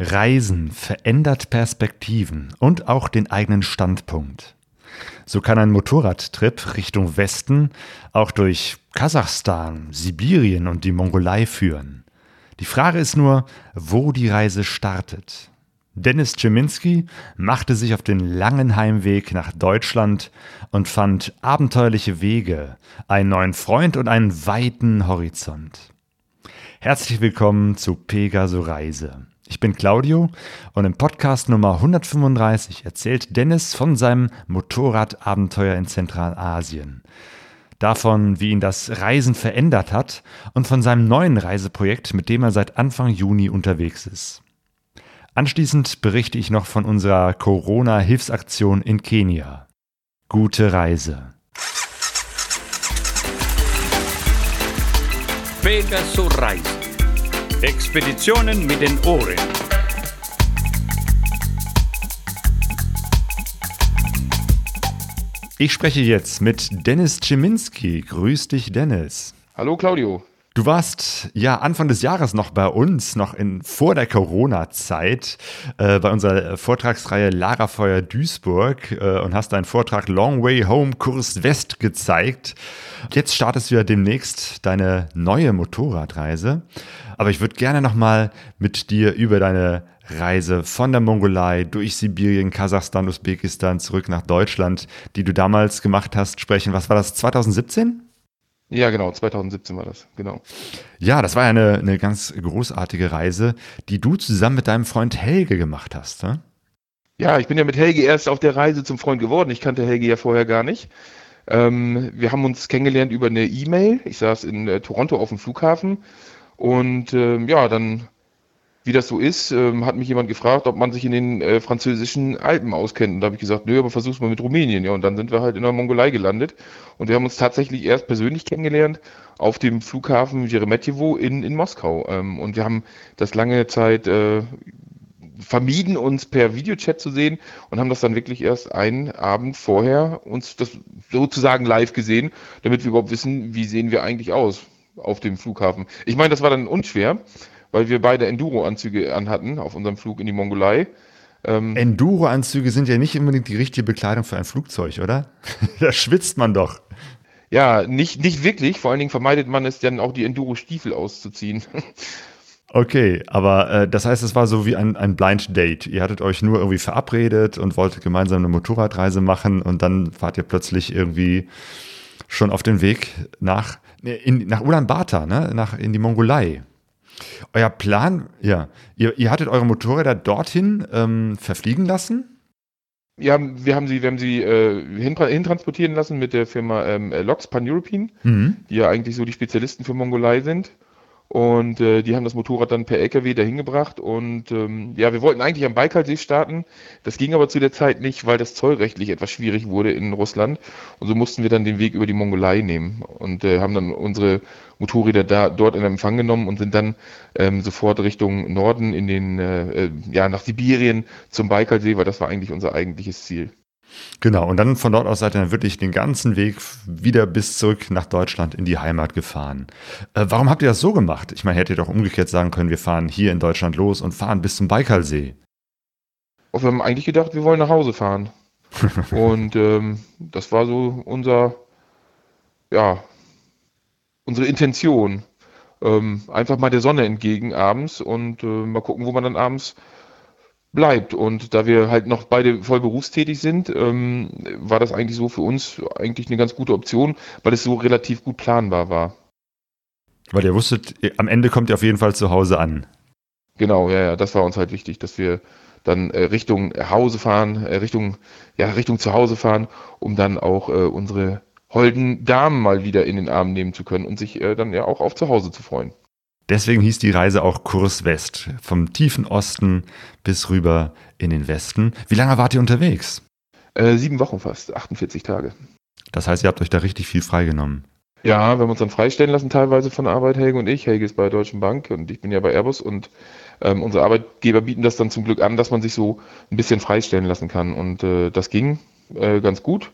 Reisen verändert Perspektiven und auch den eigenen Standpunkt. So kann ein Motorradtrip Richtung Westen auch durch Kasachstan, Sibirien und die Mongolei führen. Die Frage ist nur, wo die Reise startet. Dennis Czeminski machte sich auf den langen Heimweg nach Deutschland und fand abenteuerliche Wege, einen neuen Freund und einen weiten Horizont. Herzlich willkommen zu Pegaso Reise. Ich bin Claudio und im Podcast Nummer 135 erzählt Dennis von seinem Motorradabenteuer in Zentralasien. Davon, wie ihn das Reisen verändert hat und von seinem neuen Reiseprojekt, mit dem er seit Anfang Juni unterwegs ist. Anschließend berichte ich noch von unserer Corona-Hilfsaktion in Kenia. Gute Reise. Pegaso Reise Expeditionen mit den Ohren. Ich spreche jetzt mit Dennis Czeminski. Grüß dich, Dennis. Hallo, Claudio. Du warst ja Anfang des Jahres noch bei uns, noch in, vor der Corona-Zeit, äh, bei unserer Vortragsreihe Lagerfeuer Duisburg äh, und hast deinen Vortrag Long Way Home Kurs West gezeigt. Jetzt startest du ja demnächst deine neue Motorradreise. Aber ich würde gerne nochmal mit dir über deine Reise von der Mongolei durch Sibirien, Kasachstan, Usbekistan zurück nach Deutschland, die du damals gemacht hast, sprechen. Was war das, 2017? Ja, genau, 2017 war das, genau. Ja, das war ja eine, eine ganz großartige Reise, die du zusammen mit deinem Freund Helge gemacht hast. Ne? Ja, ich bin ja mit Helge erst auf der Reise zum Freund geworden. Ich kannte Helge ja vorher gar nicht. Ähm, wir haben uns kennengelernt über eine E-Mail. Ich saß in äh, Toronto auf dem Flughafen und ähm, ja, dann, wie das so ist, ähm, hat mich jemand gefragt, ob man sich in den äh, französischen Alpen auskennt. Und da habe ich gesagt, nö, aber versuch's mal mit Rumänien. Ja, und dann sind wir halt in der Mongolei gelandet. Und wir haben uns tatsächlich erst persönlich kennengelernt auf dem Flughafen Jeremetjevo in, in Moskau. Ähm, und wir haben das lange Zeit äh, vermieden, uns per Videochat zu sehen und haben das dann wirklich erst einen Abend vorher uns das sozusagen live gesehen, damit wir überhaupt wissen, wie sehen wir eigentlich aus auf dem Flughafen. Ich meine, das war dann unschwer, weil wir beide Enduro-Anzüge anhatten auf unserem Flug in die Mongolei. Ähm, Enduro-Anzüge sind ja nicht unbedingt die richtige Bekleidung für ein Flugzeug, oder? da schwitzt man doch. Ja, nicht, nicht wirklich. Vor allen Dingen vermeidet man es dann auch, die Enduro-Stiefel auszuziehen. Okay, aber äh, das heißt, es war so wie ein, ein Blind Date. Ihr hattet euch nur irgendwie verabredet und wolltet gemeinsam eine Motorradreise machen und dann fahrt ihr plötzlich irgendwie schon auf den Weg nach, in, nach Ulaanbaatar, ne? nach, in die Mongolei. Euer Plan, ja, ihr, ihr hattet eure Motorräder dorthin ähm, verfliegen lassen? Ja, wir haben sie, wir haben sie äh, hintransportieren lassen mit der Firma ähm, Lox Pan European, mhm. die ja eigentlich so die Spezialisten für Mongolei sind. Und äh, die haben das Motorrad dann per LKW dahin gebracht. Und ähm, ja, wir wollten eigentlich am Baikalsee starten. Das ging aber zu der Zeit nicht, weil das zollrechtlich etwas schwierig wurde in Russland. Und so mussten wir dann den Weg über die Mongolei nehmen und äh, haben dann unsere Motorräder da dort in Empfang genommen und sind dann ähm, sofort Richtung Norden in den äh, äh ja nach Sibirien zum Baikalsee, weil das war eigentlich unser eigentliches Ziel. Genau, und dann von dort aus seid ihr dann wirklich den ganzen Weg wieder bis zurück nach Deutschland in die Heimat gefahren. Äh, warum habt ihr das so gemacht? Ich meine, hättet ihr doch umgekehrt sagen können, wir fahren hier in Deutschland los und fahren bis zum Baikalsee. wir haben eigentlich gedacht, wir wollen nach Hause fahren. und ähm, das war so unser, ja, unsere Intention. Ähm, einfach mal der Sonne entgegen abends und äh, mal gucken, wo man dann abends bleibt. Und da wir halt noch beide voll berufstätig sind, ähm, war das eigentlich so für uns eigentlich eine ganz gute Option, weil es so relativ gut planbar war. Weil ihr wusstet, am Ende kommt ihr auf jeden Fall zu Hause an. Genau, ja, ja, das war uns halt wichtig, dass wir dann äh, Richtung Hause fahren, äh, Richtung, ja, Richtung zu Hause fahren, um dann auch äh, unsere holden Damen mal wieder in den Arm nehmen zu können und sich äh, dann ja auch auf zu Hause zu freuen. Deswegen hieß die Reise auch Kurs West, vom tiefen Osten bis rüber in den Westen. Wie lange wart ihr unterwegs? Äh, sieben Wochen fast, 48 Tage. Das heißt, ihr habt euch da richtig viel freigenommen. Ja, wir haben uns dann freistellen lassen, teilweise von Arbeit, Helge und ich. Helge ist bei der Deutschen Bank und ich bin ja bei Airbus und ähm, unsere Arbeitgeber bieten das dann zum Glück an, dass man sich so ein bisschen freistellen lassen kann. Und äh, das ging äh, ganz gut.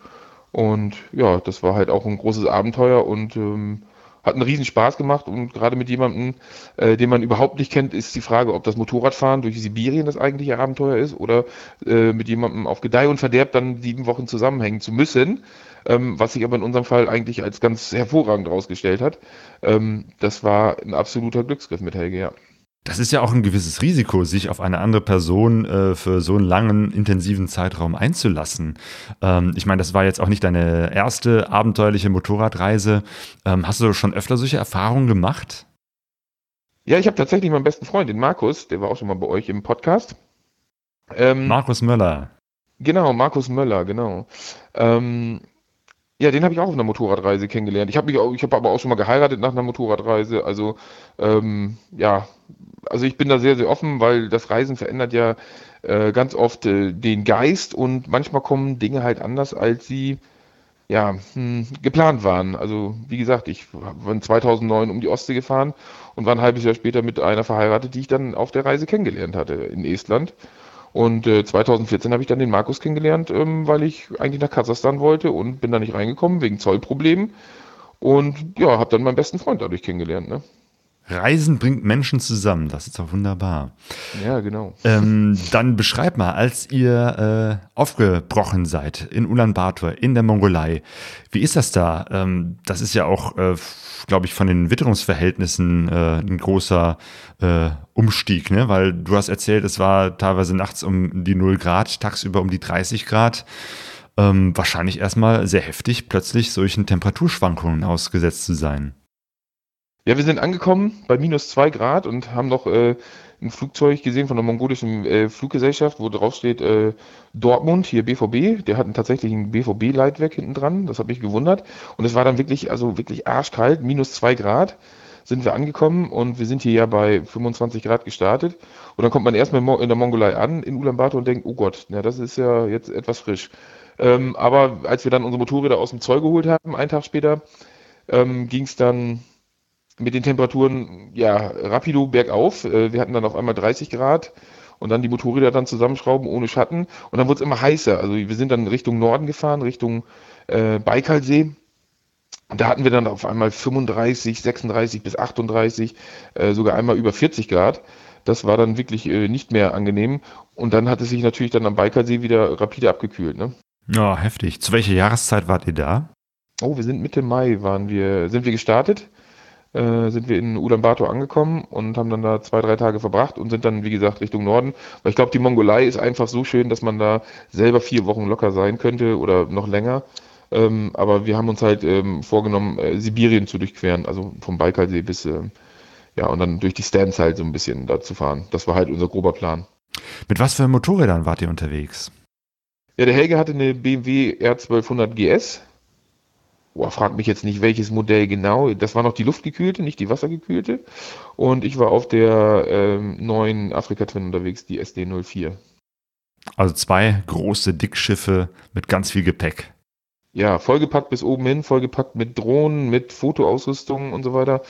Und ja, das war halt auch ein großes Abenteuer und ähm, hat einen riesen Spaß gemacht und gerade mit jemandem, äh, den man überhaupt nicht kennt, ist die Frage, ob das Motorradfahren durch Sibirien das eigentliche Abenteuer ist oder äh, mit jemandem auf Gedeih und Verderb dann sieben Wochen zusammenhängen zu müssen, ähm, was sich aber in unserem Fall eigentlich als ganz hervorragend herausgestellt hat. Ähm, das war ein absoluter Glücksgriff mit Helge, ja. Das ist ja auch ein gewisses Risiko, sich auf eine andere Person äh, für so einen langen, intensiven Zeitraum einzulassen. Ähm, ich meine, das war jetzt auch nicht deine erste abenteuerliche Motorradreise. Ähm, hast du schon öfter solche Erfahrungen gemacht? Ja, ich habe tatsächlich meinen besten Freund, den Markus, der war auch schon mal bei euch im Podcast. Ähm, Markus Möller. Genau, Markus Möller, genau. Ähm, ja, den habe ich auch auf einer Motorradreise kennengelernt. Ich habe mich auch, ich habe aber auch schon mal geheiratet nach einer Motorradreise. Also ähm, ja, also ich bin da sehr, sehr offen, weil das Reisen verändert ja äh, ganz oft äh, den Geist und manchmal kommen Dinge halt anders, als sie ja, hm, geplant waren. Also wie gesagt, ich bin 2009 um die Ostsee gefahren und war ein halbes Jahr später mit einer verheiratet, die ich dann auf der Reise kennengelernt hatte in Estland. Und äh, 2014 habe ich dann den Markus kennengelernt, ähm, weil ich eigentlich nach Kasachstan wollte und bin da nicht reingekommen wegen Zollproblemen. Und ja, habe dann meinen besten Freund dadurch kennengelernt. Ne? Reisen bringt Menschen zusammen, das ist doch wunderbar. Ja, genau. Ähm, dann beschreib mal, als ihr äh, aufgebrochen seid in Ulaanbaatar, in der Mongolei, wie ist das da? Ähm, das ist ja auch, äh, glaube ich, von den Witterungsverhältnissen äh, ein großer äh, Umstieg, ne? weil du hast erzählt, es war teilweise nachts um die 0 Grad, tagsüber um die 30 Grad. Ähm, wahrscheinlich erstmal sehr heftig, plötzlich solchen Temperaturschwankungen ausgesetzt zu sein. Ja, wir sind angekommen bei minus zwei Grad und haben noch äh, ein Flugzeug gesehen von der mongolischen äh, Fluggesellschaft, wo drauf steht äh, Dortmund, hier BVB. Der hat tatsächlich ein BVB-Leitwerk hinten dran. Das hat mich gewundert. Und es war dann wirklich, also wirklich arschkalt, minus zwei Grad sind wir angekommen und wir sind hier ja bei 25 Grad gestartet. Und dann kommt man erstmal in der Mongolei an, in Ulaanbaatar und denkt, oh Gott, na, das ist ja jetzt etwas frisch. Ähm, aber als wir dann unsere Motorräder aus dem Zoll geholt haben, einen Tag später, ähm, ging es dann mit den Temperaturen ja rapido bergauf. Äh, wir hatten dann auf einmal 30 Grad und dann die Motorräder dann zusammenschrauben ohne Schatten und dann wurde es immer heißer. Also wir sind dann Richtung Norden gefahren, Richtung äh, Baikalsee. Und da hatten wir dann auf einmal 35, 36 bis 38, äh, sogar einmal über 40 Grad. Das war dann wirklich äh, nicht mehr angenehm. Und dann hat es sich natürlich dann am Baikalsee wieder rapide abgekühlt. Ne? Ja, heftig. Zu welcher Jahreszeit wart ihr da? Oh, wir sind Mitte Mai waren wir, sind wir gestartet äh, sind wir in Ulaanbaatar angekommen und haben dann da zwei, drei Tage verbracht und sind dann, wie gesagt, Richtung Norden. Weil ich glaube, die Mongolei ist einfach so schön, dass man da selber vier Wochen locker sein könnte oder noch länger. Ähm, aber wir haben uns halt ähm, vorgenommen, äh, Sibirien zu durchqueren, also vom Baikalsee bis, äh, ja, und dann durch die Stands halt so ein bisschen da zu fahren. Das war halt unser grober Plan. Mit was für Motorrädern wart ihr unterwegs? Ja, der Helge hatte eine BMW R1200 GS Boah, frag mich jetzt nicht, welches Modell genau. Das war noch die luftgekühlte, nicht die wassergekühlte. Und ich war auf der ähm, neuen Afrika Twin unterwegs, die SD04. Also zwei große Dickschiffe mit ganz viel Gepäck. Ja, vollgepackt bis oben hin, vollgepackt mit Drohnen, mit Fotoausrüstung und so weiter.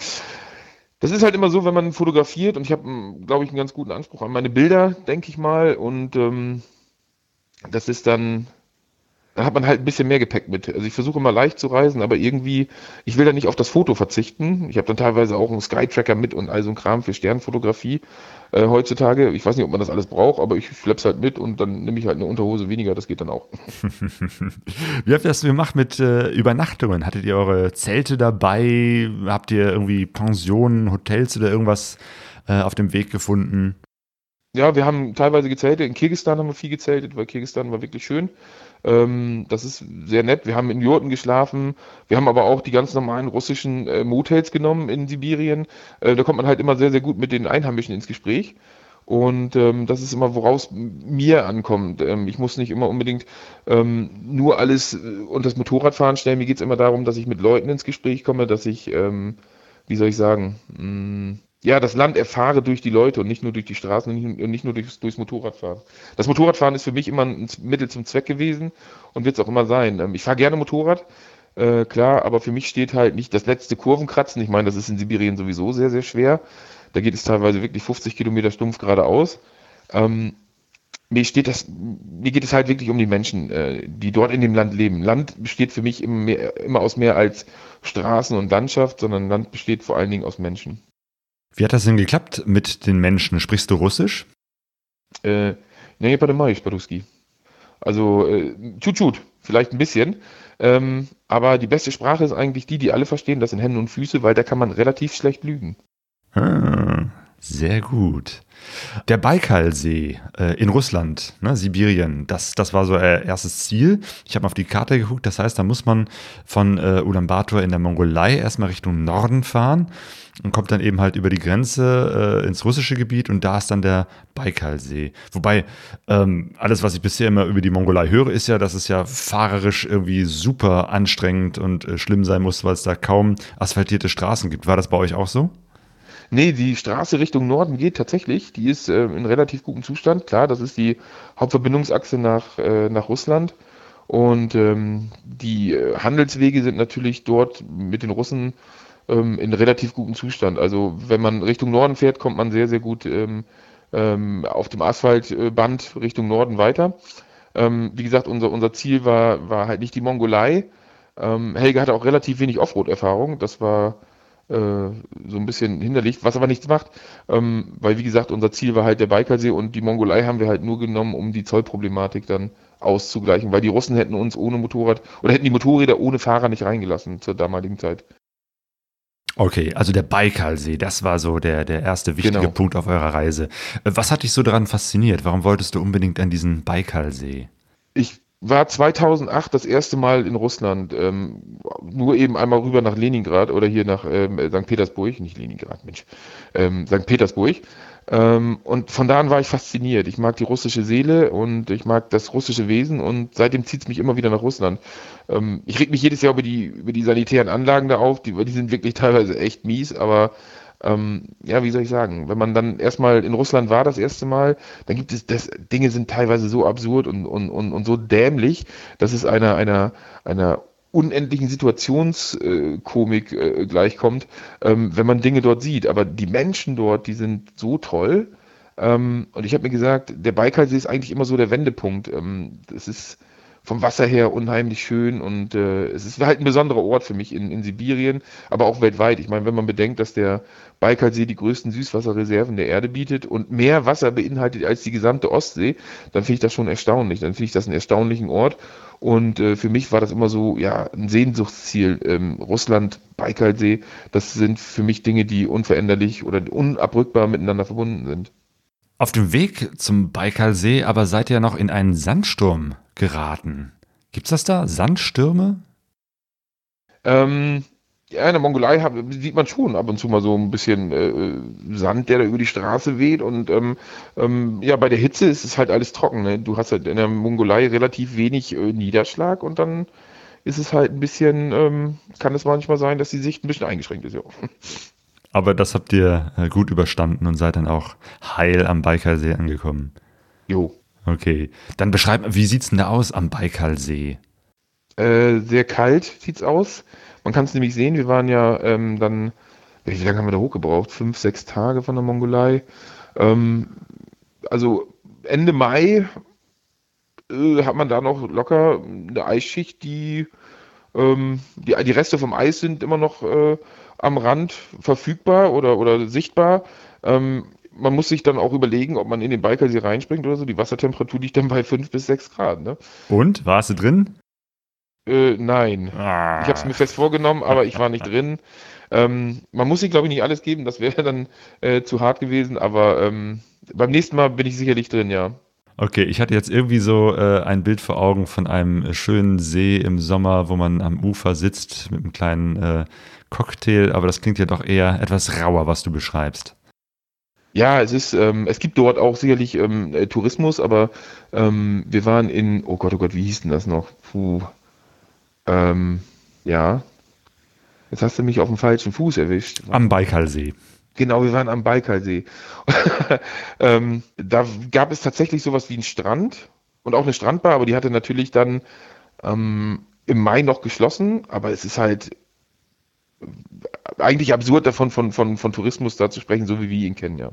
Das ist halt immer so, wenn man fotografiert und ich habe, glaube ich, einen ganz guten Anspruch an meine Bilder, denke ich mal. Und ähm, das ist dann dann hat man halt ein bisschen mehr Gepäck mit. Also ich versuche immer leicht zu reisen, aber irgendwie, ich will da nicht auf das Foto verzichten. Ich habe dann teilweise auch einen Skytracker mit und all so ein Kram für Sternfotografie äh, heutzutage. Ich weiß nicht, ob man das alles braucht, aber ich schlepp's halt mit und dann nehme ich halt eine Unterhose weniger, das geht dann auch. Wie habt ihr das gemacht mit äh, Übernachtungen? Hattet ihr eure Zelte dabei? Habt ihr irgendwie Pensionen, Hotels oder irgendwas äh, auf dem Weg gefunden? Ja, wir haben teilweise gezeltet. In Kirgistan haben wir viel gezeltet, weil Kirgistan war wirklich schön. Ähm, das ist sehr nett. Wir haben in Jurten geschlafen. Wir haben aber auch die ganz normalen russischen äh, Motels genommen in Sibirien. Äh, da kommt man halt immer sehr, sehr gut mit den Einheimischen ins Gespräch. Und ähm, das ist immer, woraus mir ankommt. Ähm, ich muss nicht immer unbedingt ähm, nur alles äh, unter das Motorradfahren stellen. Mir geht es immer darum, dass ich mit Leuten ins Gespräch komme, dass ich, ähm, wie soll ich sagen, mh, mm, ja, das Land erfahre durch die Leute und nicht nur durch die Straßen und nicht, nur durchs, durchs Motorradfahren. Das Motorradfahren ist für mich immer ein Mittel zum Zweck gewesen und wird es auch immer sein. Ähm, ich fahre gerne Motorrad, äh, klar, aber für mich steht halt nicht das letzte Kurvenkratzen. Ich meine, das ist in Sibirien sowieso sehr, sehr schwer. Da geht es teilweise wirklich 50 Kilometer stumpf geradeaus. Ähm, mir steht das, mir geht es halt wirklich um die Menschen, äh, die dort in dem Land leben. Land besteht für mich immer, mehr, immer aus mehr als Straßen und Landschaft, sondern Land besteht vor allen Dingen aus Menschen. Wie hat das denn geklappt mit den Menschen? Sprichst du Russisch? Äh, nee, warte mal, ich Ruski. Also, äh, tschut, tschut, vielleicht ein bisschen. Ähm, aber die beste Sprache ist eigentlich die, die alle verstehen, das sind Hände und Füße, weil da kann man relativ schlecht lügen. Hm sehr gut. Der Baikalsee äh, in Russland, ne, Sibirien, das, das war so äh, erstes Ziel. Ich habe auf die Karte geguckt, das heißt, da muss man von äh, Ulaanbaatar in der Mongolei erstmal Richtung Norden fahren und kommt dann eben halt über die Grenze äh, ins russische Gebiet und da ist dann der Baikalsee. Wobei ähm, alles, was ich bisher immer über die Mongolei höre, ist ja, dass es ja fahrerisch irgendwie super anstrengend und äh, schlimm sein muss, weil es da kaum asphaltierte Straßen gibt. War das bei euch auch so? Nee, die Straße Richtung Norden geht tatsächlich. Die ist äh, in relativ gutem Zustand. Klar, das ist die Hauptverbindungsachse nach, äh, nach Russland. Und ähm, die äh, Handelswege sind natürlich dort mit den Russen ähm, in relativ gutem Zustand. Also wenn man Richtung Norden fährt, kommt man sehr, sehr gut ähm, ähm, auf dem Asphaltband Richtung Norden weiter. Ähm, wie gesagt, unser, unser Ziel war, war halt nicht die Mongolei. Ähm, Helge hatte auch relativ wenig Offroad-Erfahrung. Das war äh, so ein bisschen hinderlich, was aber nichts macht, ähm, weil wie gesagt, unser Ziel war halt der Baikalsee und die Mongolei haben wir halt nur genommen, um die Zollproblematik dann auszugleichen, weil die Russen hätten uns ohne Motorrad oder hätten die Motorräder ohne Fahrer nicht reingelassen zur damaligen Zeit. Okay, also der Baikalsee, das war so der, der erste wichtige genau. Punkt auf eurer Reise. Äh, was hat dich so daran fasziniert? Warum wolltest du unbedingt an diesen Baikalsee? Ich war 2008 das erste Mal in Russland, ähm, nur eben einmal rüber nach Leningrad oder hier nach ähm, St. Petersburg, nicht Leningrad, Mensch, ähm, St. Petersburg. Ähm, und von da an war ich fasziniert. Ich mag die russische Seele und ich mag das russische Wesen und seitdem zieht es mich immer wieder nach Russland. Ähm, ich reg mich jedes Jahr über die, über die sanitären Anlagen da auf, die, die sind wirklich teilweise echt mies, aber ähm, ja, wie soll ich sagen, wenn man dann erstmal in Russland war das erste Mal, dann gibt es, das, Dinge sind teilweise so absurd und, und, und, und so dämlich, dass es einer, einer, einer unendlichen Situationskomik äh, gleichkommt, ähm, wenn man Dinge dort sieht. Aber die Menschen dort, die sind so toll. Ähm, und ich habe mir gesagt, der Baikalsee ist eigentlich immer so der Wendepunkt. Ähm, das ist vom Wasser her unheimlich schön und äh, es ist halt ein besonderer Ort für mich in, in Sibirien, aber auch weltweit. Ich meine, wenn man bedenkt, dass der Baikalsee die größten Süßwasserreserven der Erde bietet und mehr Wasser beinhaltet als die gesamte Ostsee, dann finde ich das schon erstaunlich. Dann finde ich das einen erstaunlichen Ort und äh, für mich war das immer so, ja, ein Sehnsuchtsziel. Ähm, Russland, Baikalsee, das sind für mich Dinge, die unveränderlich oder unabrückbar miteinander verbunden sind. Auf dem Weg zum Baikalsee aber seid ihr noch in einen Sandsturm geraten. Gibt's das da? Sandstürme? Ähm, ja, in der Mongolei hab, sieht man schon ab und zu mal so ein bisschen äh, Sand, der da über die Straße weht. Und ähm, ähm, ja, bei der Hitze ist es halt alles trocken. Ne? Du hast halt in der Mongolei relativ wenig äh, Niederschlag und dann ist es halt ein bisschen, ähm, kann es manchmal sein, dass die Sicht ein bisschen eingeschränkt ist. Ja. Aber das habt ihr äh, gut überstanden und seid dann auch heil am Baikalsee angekommen. Jo. Okay. Dann beschreib, wie sieht's denn da aus am Baikalsee? Äh, sehr kalt sieht's aus. Man kann es nämlich sehen, wir waren ja ähm, dann, wie lange haben wir da hochgebraucht? Fünf, sechs Tage von der Mongolei. Ähm, also Ende Mai äh, hat man da noch locker eine Eisschicht, die, ähm, die, die Reste vom Eis sind immer noch äh, am Rand verfügbar oder, oder sichtbar. Ähm, man muss sich dann auch überlegen, ob man in den Baikalsee reinspringt oder so. Die Wassertemperatur liegt dann bei 5 bis 6 Grad. Ne? Und? Warst du drin? Äh, nein. Ah. Ich habe es mir fest vorgenommen, aber ich war nicht drin. Ähm, man muss sich, glaube ich, nicht alles geben. Das wäre dann äh, zu hart gewesen. Aber ähm, beim nächsten Mal bin ich sicherlich drin, ja. Okay, ich hatte jetzt irgendwie so äh, ein Bild vor Augen von einem schönen See im Sommer, wo man am Ufer sitzt mit einem kleinen äh, Cocktail, aber das klingt ja doch eher etwas rauer, was du beschreibst. Ja, es ist, ähm, es gibt dort auch sicherlich ähm, äh, Tourismus, aber ähm, wir waren in, oh Gott, oh Gott, wie hieß denn das noch? Puh. Ähm, ja. Jetzt hast du mich auf dem falschen Fuß erwischt. Am Baikalsee. Genau, wir waren am Baikalsee. ähm, da gab es tatsächlich sowas wie einen Strand und auch eine Strandbar, aber die hatte natürlich dann ähm, im Mai noch geschlossen, aber es ist halt eigentlich absurd davon von, von, von Tourismus da zu sprechen, so wie wir ihn kennen, ja.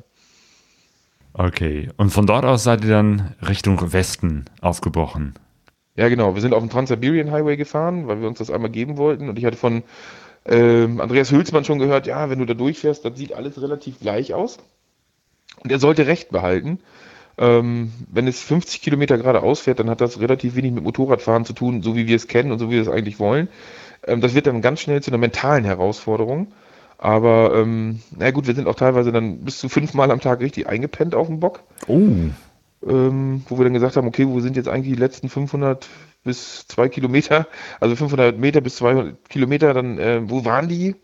Okay, und von dort aus seid ihr dann Richtung Westen aufgebrochen? Ja, genau. Wir sind auf dem Trans-Siberian Highway gefahren, weil wir uns das einmal geben wollten. Und ich hatte von ähm, Andreas Hülsmann schon gehört, ja, wenn du da durchfährst, das sieht alles relativ gleich aus. Und er sollte Recht behalten. Ähm, wenn es 50 Kilometer geradeaus fährt, dann hat das relativ wenig mit Motorradfahren zu tun, so wie wir es kennen und so wie wir es eigentlich wollen. Ähm, das wird dann ganz schnell zu einer mentalen Herausforderung. Aber ähm, na gut, wir sind auch teilweise dann bis zu fünfmal am Tag richtig eingepennt auf dem Bock. Oh. Ähm, wo wir dann gesagt haben, okay, wo sind jetzt eigentlich die letzten 500 bis 2 Kilometer, also 500 Meter bis 200 Kilometer, dann, äh, wo waren die?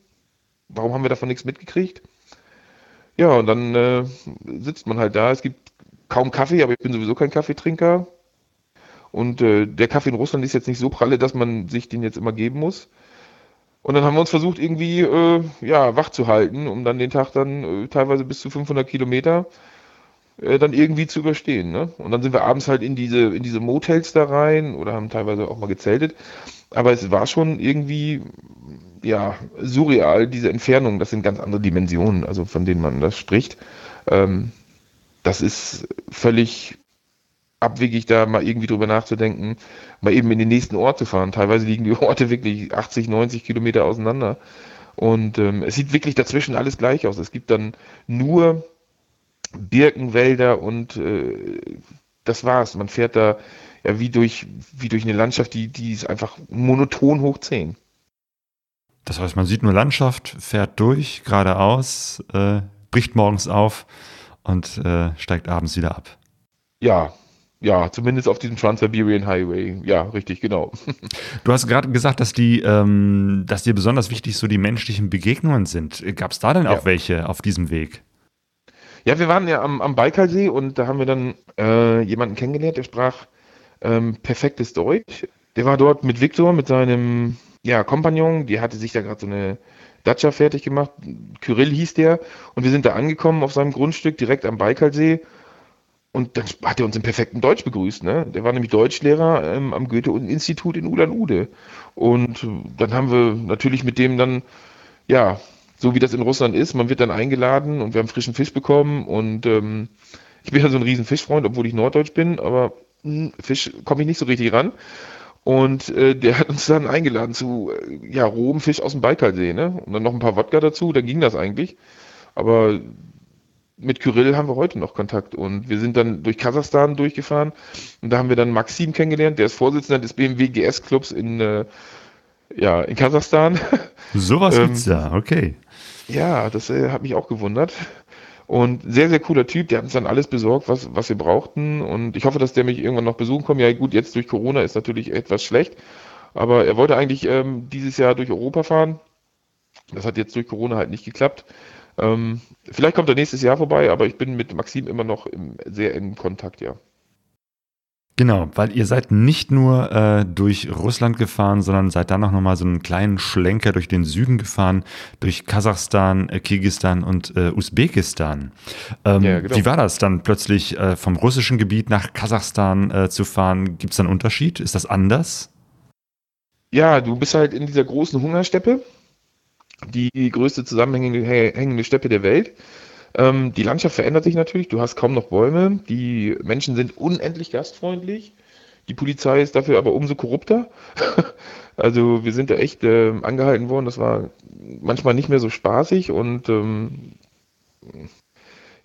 Warum haben wir davon nichts mitgekriegt? Ja, und dann äh, sitzt man halt da. Es gibt kaum Kaffee, aber ich bin sowieso kein Kaffeetrinker. Und äh, der Kaffee in Russland ist jetzt nicht so pralle, dass man sich den jetzt immer geben muss. Und dann haben wir uns versucht, irgendwie äh, ja, wach zu halten, um dann den Tag dann äh, teilweise bis zu 500 Kilometer äh, dann irgendwie zu überstehen. Ne? Und dann sind wir abends halt in diese, in diese Motels da rein oder haben teilweise auch mal gezeltet. Aber es war schon irgendwie ja, surreal, diese Entfernung. Das sind ganz andere Dimensionen, also von denen man das spricht. Ähm, das ist völlig abwegig, da mal irgendwie drüber nachzudenken, mal eben in den nächsten Ort zu fahren. Teilweise liegen die Orte wirklich 80, 90 Kilometer auseinander. Und ähm, es sieht wirklich dazwischen alles gleich aus. Es gibt dann nur Birkenwälder und äh, das war's. Man fährt da ja wie durch, wie durch eine Landschaft, die, die ist einfach monoton hoch 10. Das heißt, man sieht nur Landschaft, fährt durch, geradeaus, äh, bricht morgens auf und äh, steigt abends wieder ab. Ja, ja, zumindest auf diesem Trans-Siberian Highway. Ja, richtig, genau. Du hast gerade gesagt, dass die, ähm, dass dir besonders wichtig so die menschlichen Begegnungen sind. Gab es da denn auch welche auf diesem Weg? Ja, wir waren ja am, am Baikalsee und da haben wir dann äh, jemanden kennengelernt, der sprach ähm, perfektes Deutsch. Der war dort mit Viktor, mit seinem ja, Kompagnon, die hatte sich da gerade so eine Dacia fertig gemacht. Kyrill hieß der. Und wir sind da angekommen auf seinem Grundstück direkt am Baikalsee und dann hat er uns im perfekten Deutsch begrüßt. Ne? Der war nämlich Deutschlehrer ähm, am Goethe-Institut in Ulan-Ude. Und dann haben wir natürlich mit dem dann, ja, so wie das in Russland ist, man wird dann eingeladen und wir haben frischen Fisch bekommen. Und ähm, ich bin ja so ein riesen Fischfreund, obwohl ich Norddeutsch bin, aber mh, hm, Fisch komme ich nicht so richtig ran. Und äh, der hat uns dann eingeladen zu äh, ja, rohem Fisch aus dem Baikalsee, ne? Und dann noch ein paar Wodka dazu, dann ging das eigentlich. Aber mit Kyrill haben wir heute noch Kontakt und wir sind dann durch Kasachstan durchgefahren und da haben wir dann Maxim kennengelernt, der ist Vorsitzender des BMW GS Clubs in, äh, ja, in Kasachstan. Sowas ähm, gibt's ja, okay. Ja, das äh, hat mich auch gewundert. Und sehr, sehr cooler Typ, der hat uns dann alles besorgt, was, was wir brauchten. Und ich hoffe, dass der mich irgendwann noch besuchen kommt. Ja, gut, jetzt durch Corona ist natürlich etwas schlecht. Aber er wollte eigentlich ähm, dieses Jahr durch Europa fahren. Das hat jetzt durch Corona halt nicht geklappt. Ähm, vielleicht kommt er nächstes Jahr vorbei, aber ich bin mit Maxim immer noch im sehr engen Kontakt, ja. Genau, weil ihr seid nicht nur äh, durch Russland gefahren, sondern seid dann auch nochmal so einen kleinen Schlenker durch den Süden gefahren, durch Kasachstan, äh, Kirgistan und äh, Usbekistan. Ähm, ja, genau. Wie war das dann plötzlich äh, vom russischen Gebiet nach Kasachstan äh, zu fahren? Gibt es da einen Unterschied? Ist das anders? Ja, du bist halt in dieser großen Hungersteppe die größte zusammenhängende Steppe der Welt. Ähm, die Landschaft verändert sich natürlich. Du hast kaum noch Bäume. Die Menschen sind unendlich gastfreundlich. Die Polizei ist dafür aber umso korrupter. also wir sind da echt äh, angehalten worden. Das war manchmal nicht mehr so spaßig und ähm,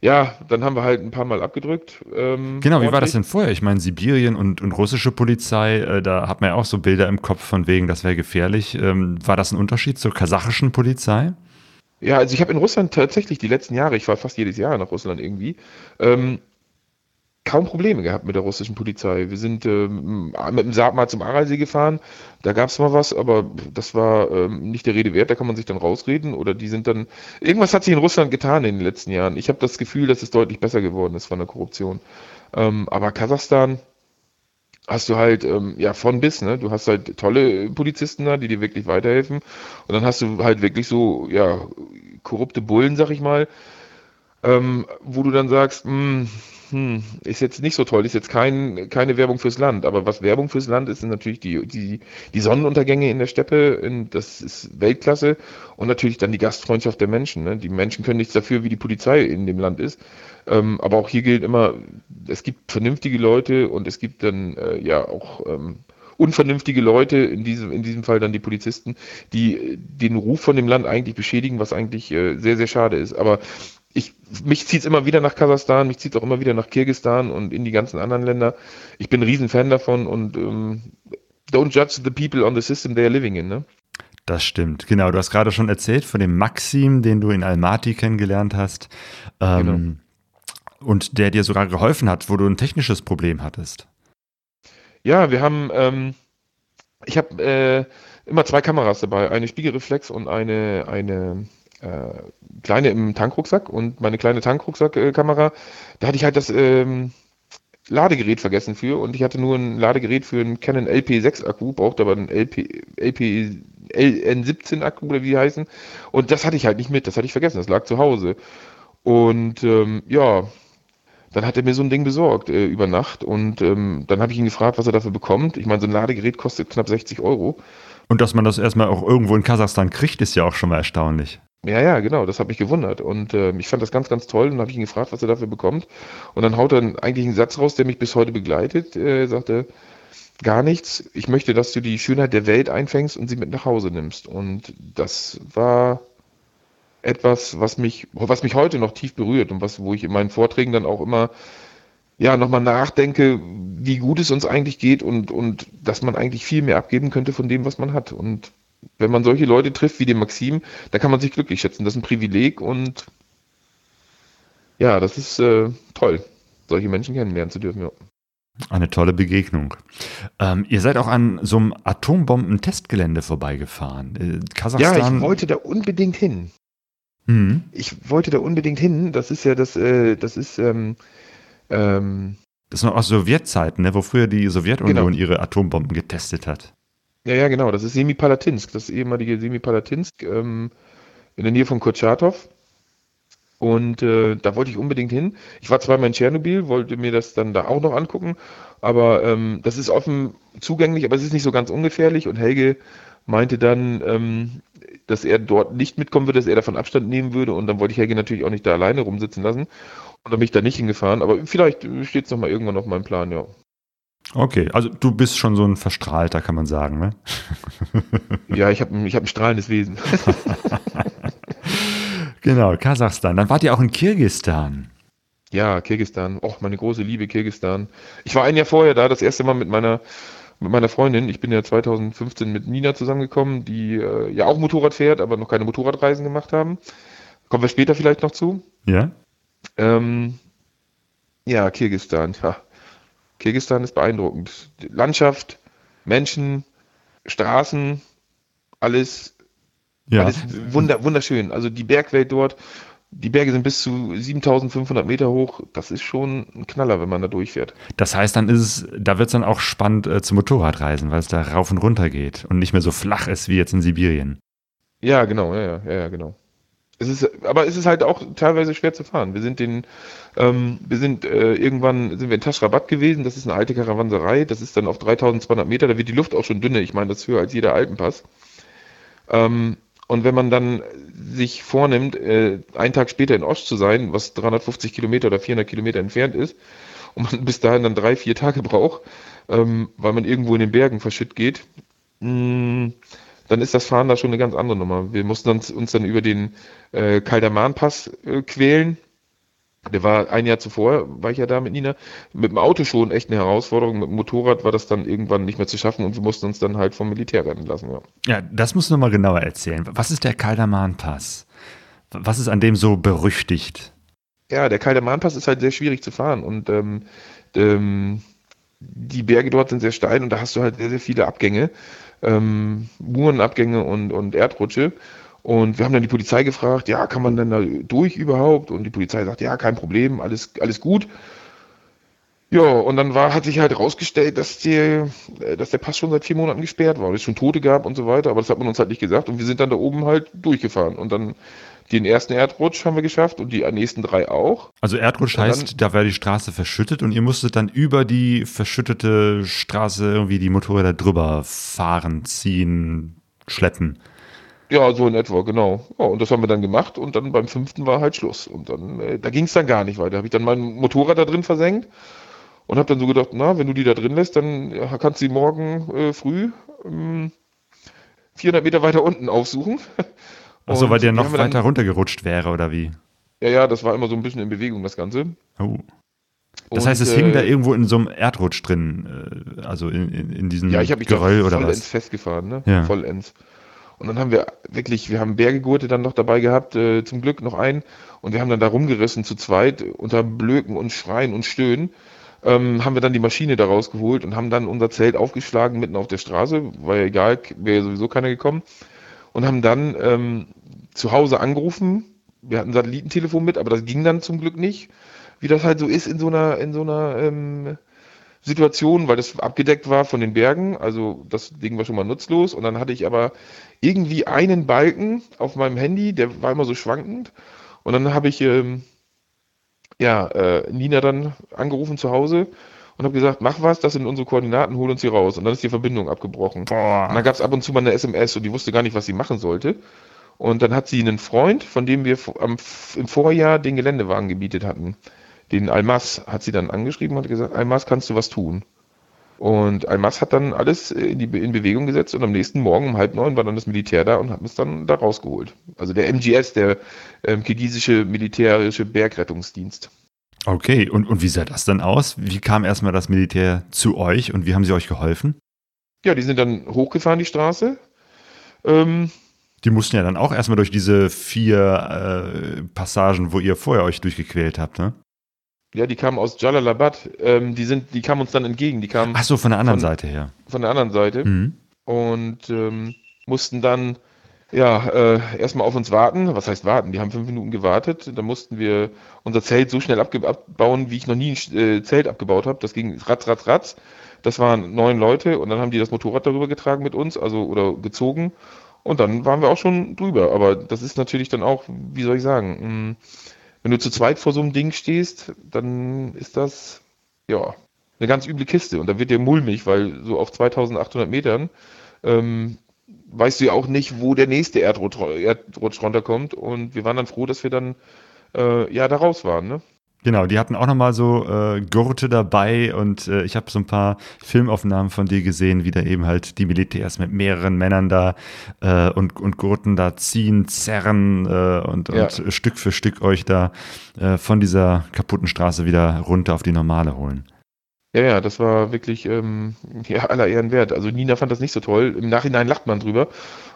ja, dann haben wir halt ein paar Mal abgedrückt. Ähm, genau, wie war das denn vorher? Ich meine, Sibirien und, und russische Polizei, äh, da hat man ja auch so Bilder im Kopf von wegen, das wäre gefährlich. Ähm, war das ein Unterschied zur kasachischen Polizei? Ja, also ich habe in Russland tatsächlich die letzten Jahre, ich war fast jedes Jahr nach Russland irgendwie, ähm, kaum Probleme gehabt mit der russischen Polizei. Wir sind ähm, mit dem Saab mal zum Aralsee gefahren, da gab es mal was, aber das war ähm, nicht der Rede wert, da kann man sich dann rausreden oder die sind dann, irgendwas hat sich in Russland getan in den letzten Jahren. Ich habe das Gefühl, dass es deutlich besser geworden ist von der Korruption. Ähm, aber Kasachstan hast du halt, ähm, ja, von bis, ne? Du hast halt tolle Polizisten da, die dir wirklich weiterhelfen und dann hast du halt wirklich so, ja, korrupte Bullen, sag ich mal, ähm, wo du dann sagst, mh, hm, ist jetzt nicht so toll, ist jetzt kein, keine Werbung fürs Land. Aber was Werbung fürs Land ist, sind natürlich die, die, die Sonnenuntergänge in der Steppe, in, das ist Weltklasse. Und natürlich dann die Gastfreundschaft der Menschen. Ne? Die Menschen können nichts dafür, wie die Polizei in dem Land ist. Ähm, aber auch hier gilt immer, es gibt vernünftige Leute und es gibt dann äh, ja auch ähm, unvernünftige Leute, in diesem, in diesem Fall dann die Polizisten, die den Ruf von dem Land eigentlich beschädigen, was eigentlich äh, sehr, sehr schade ist. Aber ich, mich zieht es immer wieder nach Kasachstan, mich zieht es auch immer wieder nach Kirgistan und in die ganzen anderen Länder. Ich bin ein Riesenfan davon und ähm, don't judge the people on the system they are living in, ne? Das stimmt, genau. Du hast gerade schon erzählt von dem Maxim, den du in Almaty kennengelernt hast. Ähm, genau. Und der dir sogar geholfen hat, wo du ein technisches Problem hattest. Ja, wir haben, ähm, ich habe äh, immer zwei Kameras dabei, eine Spiegelreflex und eine, eine kleine im Tankrucksack und meine kleine Tankrucksackkamera, da hatte ich halt das ähm, Ladegerät vergessen für und ich hatte nur ein Ladegerät für einen Canon LP6 Akku, brauchte aber einen LP, LP LN17 Akku oder wie die heißen und das hatte ich halt nicht mit, das hatte ich vergessen, das lag zu Hause und ähm, ja, dann hat er mir so ein Ding besorgt äh, über Nacht und ähm, dann habe ich ihn gefragt, was er dafür bekommt. Ich meine, so ein Ladegerät kostet knapp 60 Euro. Und dass man das erstmal auch irgendwo in Kasachstan kriegt, ist ja auch schon mal erstaunlich. Ja, ja, genau, das hat mich gewundert. Und äh, ich fand das ganz, ganz toll und habe ihn gefragt, was er dafür bekommt. Und dann haut er eigentlich einen Satz raus, der mich bis heute begleitet. Er sagte, gar nichts. Ich möchte, dass du die Schönheit der Welt einfängst und sie mit nach Hause nimmst. Und das war etwas, was mich, was mich heute noch tief berührt und was, wo ich in meinen Vorträgen dann auch immer ja, nochmal nachdenke, wie gut es uns eigentlich geht und, und dass man eigentlich viel mehr abgeben könnte von dem, was man hat. Und wenn man solche Leute trifft wie den Maxim, da kann man sich glücklich schätzen. Das ist ein Privileg und ja, das ist äh, toll, solche Menschen kennenlernen zu dürfen. Ja. Eine tolle Begegnung. Ähm, ihr seid auch an so einem Atombomben-Testgelände vorbeigefahren. Äh, Kasachstan. Ja, ich wollte da unbedingt hin. Mhm. Ich wollte da unbedingt hin. Das ist ja das, äh, das ist, ähm, ähm, das ist noch aus Sowjetzeiten, ne, wo früher die Sowjetunion genau. ihre Atombomben getestet hat. Ja, ja, genau. Das ist Semipalatinsk, das ehemalige Semipalatinsk ähm, in der Nähe von Kurchatov. Und äh, da wollte ich unbedingt hin. Ich war zweimal in Tschernobyl, wollte mir das dann da auch noch angucken, aber ähm, das ist offen zugänglich, aber es ist nicht so ganz ungefährlich. Und Helge meinte dann, ähm, dass er dort nicht mitkommen würde, dass er davon Abstand nehmen würde. Und dann wollte ich Helge natürlich auch nicht da alleine rumsitzen lassen. Und dann bin ich da nicht hingefahren. Aber vielleicht steht es nochmal irgendwann auf meinem Plan, ja. Okay, also du bist schon so ein Verstrahlter, kann man sagen, ne? ja, ich habe ich hab ein strahlendes Wesen. genau, Kasachstan. Dann wart ihr auch in Kirgistan. Ja, Kirgistan. Och, meine große Liebe Kirgistan. Ich war ein Jahr vorher da, das erste Mal mit meiner mit meiner Freundin. Ich bin ja 2015 mit Nina zusammengekommen, die äh, ja auch Motorrad fährt, aber noch keine Motorradreisen gemacht haben. Kommen wir später vielleicht noch zu. Ja. Ähm, ja, Kirgistan. Ja. Kirgisistan ist beeindruckend. Landschaft, Menschen, Straßen, alles, ja. alles wunder, wunderschön. Also die Bergwelt dort, die Berge sind bis zu 7500 Meter hoch. Das ist schon ein Knaller, wenn man da durchfährt. Das heißt, dann ist es, da wird es dann auch spannend äh, zum Motorradreisen, weil es da rauf und runter geht und nicht mehr so flach ist wie jetzt in Sibirien. Ja, genau, ja, ja, ja, genau. Es ist, aber es ist halt auch teilweise schwer zu fahren. Wir sind den, ähm, wir sind äh, irgendwann sind wir in Taschrabat gewesen. Das ist eine alte Karawanserei. Das ist dann auf 3200 Meter. Da wird die Luft auch schon dünner. Ich meine, das ist höher als jeder Alpenpass. Ähm, und wenn man dann sich vornimmt, äh, einen Tag später in Ost zu sein, was 350 Kilometer oder 400 Kilometer entfernt ist, und man bis dahin dann drei, vier Tage braucht, ähm, weil man irgendwo in den Bergen verschütt geht, mh, mm, dann ist das Fahren da schon eine ganz andere Nummer. Wir mussten uns, uns dann über den äh, Kaldermanpass äh, quälen. Der war ein Jahr zuvor, war ich ja da mit Nina. Mit dem Auto schon echt eine Herausforderung. Mit dem Motorrad war das dann irgendwann nicht mehr zu schaffen und wir mussten uns dann halt vom Militär rennen lassen. Ja, ja das musst du nochmal genauer erzählen. Was ist der Kaldermanpass? Was ist an dem so berüchtigt? Ja, der Kaldermanpass ist halt sehr schwierig zu fahren und ähm, ähm, die Berge dort sind sehr steil und da hast du halt sehr, sehr viele Abgänge ähm, und, und Erdrutsche. Und wir haben dann die Polizei gefragt, ja, kann man denn da durch überhaupt? Und die Polizei sagt, ja, kein Problem, alles, alles gut. Ja, und dann war, hat sich halt rausgestellt, dass, äh, dass der Pass schon seit vier Monaten gesperrt war und es schon Tote gab und so weiter, aber das hat man uns halt nicht gesagt und wir sind dann da oben halt durchgefahren und dann den ersten Erdrutsch haben wir geschafft und die nächsten drei auch. Also Erdrutsch dann- heißt, da wäre die Straße verschüttet und ihr musstet dann über die verschüttete Straße irgendwie die Motorräder drüber fahren, ziehen, schleppen. Ja, so in etwa, genau. Ja, und das haben wir dann gemacht und dann beim fünften war halt Schluss. Und dann, äh, da ging es dann gar nicht weiter. Habe ich dann mein Motorrad da drin versenkt und habe dann so gedacht, na, wenn du die da drin lässt, dann ja, kannst du die morgen äh, früh ähm, 400 Meter weiter unten aufsuchen. Achso, weil der noch weiter runtergerutscht wäre oder wie? Ja, ja, das war immer so ein bisschen in Bewegung, das Ganze. Oh. Das Und, heißt, es äh, hing da irgendwo in so einem Erdrutsch drin, äh, also in, in, in diesem Ja, ich habe mich da oder vollends was? festgefahren, ne? Ja. Vollends. Und dann haben wir wirklich, wir haben Bergegurte dann noch dabei gehabt, äh, zum Glück noch einen. Und wir haben dann da rumgerissen zu zweit, unter Blöken und Schreien und Stöhnen. Ähm, haben wir dann die Maschine da rausgeholt und haben dann unser Zelt aufgeschlagen mitten auf der Straße, war ja egal, wäre ja sowieso keiner gekommen. Und haben dann ähm, zu Hause angerufen. Wir hatten ein Satellitentelefon mit, aber das ging dann zum Glück nicht. Wie das halt so ist in so einer, in so einer ähm, Situation, weil das abgedeckt war von den Bergen. Also das Ding war schon mal nutzlos. Und dann hatte ich aber irgendwie einen Balken auf meinem Handy, der war immer so schwankend. Und dann habe ich ähm, ja, äh, Nina dann angerufen zu Hause und habe gesagt, mach was, das sind unsere Koordinaten, hol uns hier raus. Und dann ist die Verbindung abgebrochen. Und dann Boah. gab es ab und zu mal eine SMS und die wusste gar nicht, was sie machen sollte. Und dann hat sie einen Freund, von dem wir am, im Vorjahr den Geländewagen gemietet hatten, den Almas, hat sie dann angeschrieben und hat gesagt, Almas, kannst du was tun? Und Almas hat dann alles in, die, in Bewegung gesetzt und am nächsten Morgen um halb neun war dann das Militär da und hat uns dann da rausgeholt. Also der MGS, der ähm, kirgisische militärische Bergrettungsdienst. Okay, und, und wie sah das dann aus? Wie kam erstmal das Militär zu euch und wie haben sie euch geholfen? Ja, die sind dann hochgefahren, die Straße. Ähm, Die mussten ja dann auch erstmal durch diese vier äh, Passagen, wo ihr vorher euch durchgequält habt, ne? ja, die kamen aus Jalalabad. Ähm, die, sind, die kamen uns dann entgegen. Die kamen Ach so, von der anderen Von- Seite her. von der anderen Seite. Mhm. und ähm, mussten dann ja äh, erstmal auf uns warten. Was heißt warten? Die haben fünf Minuten gewartet. Dann mussten wir unser Zelt so schnell abbauen, wie ich noch nie ein äh, Zelt abgebaut habe. Das ging ratz, ratz, ratz. Das waren neun Leute und dann haben die das Motorrad darüber getragen mit uns, also oder gezogen. Und dann waren wir auch schon drüber. Aber das ist natürlich dann auch, wie soll ich sagen, mh, wenn du zu zweit vor so einem Ding stehst, dann ist das ja eine ganz üble Kiste und da wird dir mulmig, weil so auf 2800 Metern ähm, weißt du ja auch nicht, wo der nächste Erdrutsch, Erdrutsch runterkommt und wir waren dann froh, dass wir dann äh, ja da raus waren, ne? Genau, die hatten auch nochmal so äh, Gurte dabei und äh, ich habe so ein paar Filmaufnahmen von dir gesehen, wie da eben halt die Militärs mit mehreren Männern da äh, und, und Gurten da ziehen, zerren äh, und, Ja. und Stück für Stück euch da äh, von dieser kaputten Straße wieder runter auf die normale holen. Ja, ja, das war wirklich ähm, ja, aller Ehren wert. Also Nina fand das nicht so toll. Im Nachhinein lacht man drüber.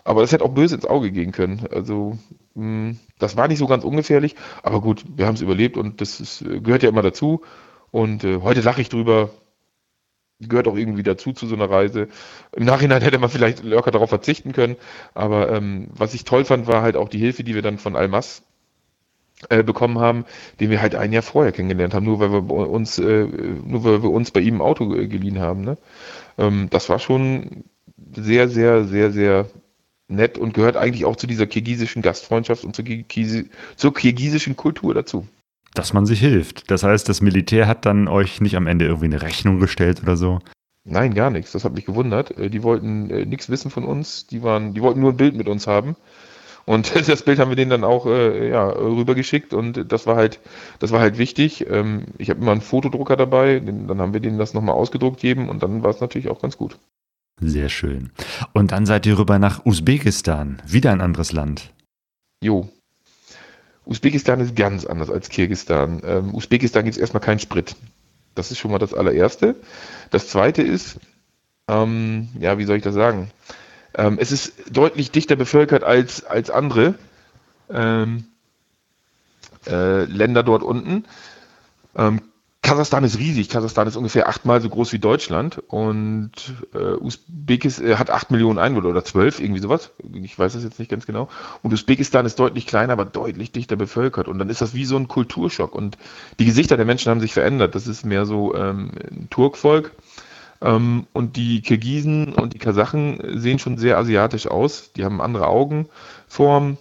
Aber das hätte auch böse ins Auge gehen können. Also mh, das war nicht so ganz ungefährlich. Aber gut, wir haben es überlebt und das ist, äh, gehört ja immer dazu. Und äh, heute lache ich drüber. Gehört auch irgendwie dazu zu so einer Reise. Im Nachhinein hätte man vielleicht locker darauf verzichten können. Aber ähm, was ich toll fand, war halt auch die Hilfe, die wir dann von Almas äh, bekommen haben, den wir halt ein Jahr vorher kennengelernt haben, nur weil wir uns, äh, nur weil wir uns bei ihm ein Auto äh, geliehen haben. Ne? Ähm, das war schon sehr, sehr, sehr, sehr nett und gehört eigentlich auch zu dieser kirgisischen Gastfreundschaft und zur, Kirgisi zur kirgisischen Kultur dazu. Dass man sich hilft. Das heißt, das Militär hat dann euch nicht am Ende irgendwie eine Rechnung gestellt oder so. Nein, gar nichts. Das hat mich gewundert. Äh, Die wollten nichts wissen von uns. Die waren, die wollten nur ein Bild mit uns haben. Und das Bild haben wir denen dann auch äh, ja, rübergeschickt und das war halt, das war halt wichtig. Ähm, ich habe immer einen Fotodrucker dabei, den, dann haben wir denen das nochmal ausgedruckt geben und dann war es natürlich auch ganz gut. Sehr schön. Und dann seid ihr rüber nach Usbekistan, wieder ein anderes Land. Jo. Usbekistan ist ganz anders als Kirgistan. Ähm, Usbekistan gibt es erstmal keinen Sprit. Das ist schon mal das allererste. Das zweite ist, ähm, ja, wie soll ich das sagen? Ähm, es ist deutlich dichter bevölkert als, als andere ähm, äh, Länder dort unten. Ähm, Kasachstan ist riesig. Kasachstan ist ungefähr achtmal so groß wie Deutschland und äh, Usbekistan äh, hat acht Millionen Einwohner oder zwölf, irgendwie sowas. Ich weiß das jetzt nicht ganz genau. Und Usbekistan ist deutlich kleiner, aber deutlich dichter bevölkert. Und dann ist das wie so ein Kulturschock. Und die Gesichter der Menschen haben sich verändert. Das ist mehr so ähm, ein Turkvolk. Ähm, und die Kirgisen und die Kasachen sehen schon sehr asiatisch aus. Die haben andere Augenformen.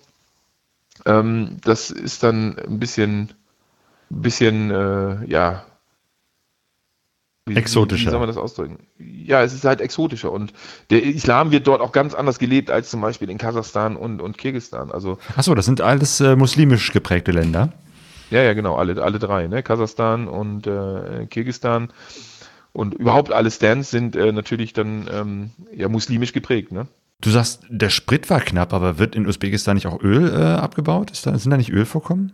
Ähm, das ist dann ein bisschen, bisschen, äh, ja. Wie, exotischer. Wie, soll man das ausdrücken? Ja, es ist halt exotischer und der Islam wird dort auch ganz anders gelebt als zum Beispiel in Kasachstan und, und Kirgisistan. Also, Achso, das sind alles äh, muslimisch geprägte Länder. Ja, ja, genau, alle, alle drei, ne? Kasachstan und äh, Kirgisistan und überhaupt alle Stands sind äh, natürlich dann ähm, ja muslimisch geprägt, ne? Du sagst, der Sprit war knapp, aber wird in Usbekistan nicht auch Öl äh, abgebaut? Ist da, sind da nicht Ölvorkommen?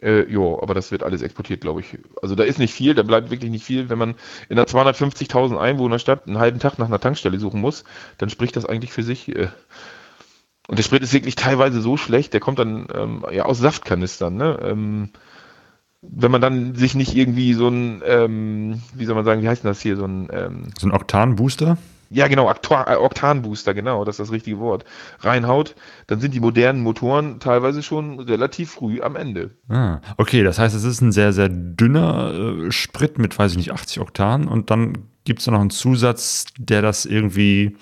Äh, jo, aber das wird alles exportiert, glaube ich. Also da ist nicht viel, da bleibt wirklich nicht viel. Wenn man in einer 250.000 Einwohnerstadt einen halben Tag nach einer Tankstelle suchen muss, dann spricht das eigentlich für sich. Äh. Und der Sprit ist wirklich teilweise so schlecht, der kommt dann ähm, ja aus Saftkanistern. Ne? Ähm, wenn man dann sich nicht irgendwie so ein, ähm, wie soll man sagen, wie heißt denn das hier, so ein... Ähm, so ein Oktanbooster? ja genau, äh, Oktanbooster, genau, das ist das richtige Wort, reinhaut, dann sind die modernen Motoren teilweise schon relativ früh am Ende. Ah, okay, das heißt, es ist ein sehr, sehr dünner äh, Sprit mit, weiß ich nicht, 80 Oktan und dann gibt es noch einen Zusatz, der das irgendwie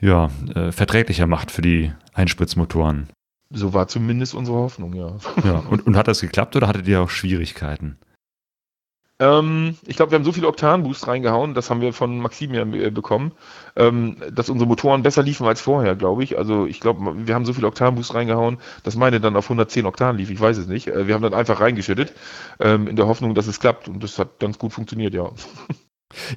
ja, äh, verträglicher macht für die Einspritzmotoren. So war zumindest unsere Hoffnung, ja. Ja, und, und hat das geklappt oder hattet ihr auch Schwierigkeiten? Ähm, ich glaube, wir haben so viel Oktanboost reingehauen, das haben wir von Maximian äh, bekommen, ähm, dass unsere Motoren besser liefen als vorher, glaube ich. Also ich glaube, wir haben so viel Oktanboost reingehauen, dass meine dann auf 110 Oktan lief, ich weiß es nicht. Äh, wir haben dann einfach reingeschüttet, ähm, in der Hoffnung, dass es klappt und das hat ganz gut funktioniert, ja.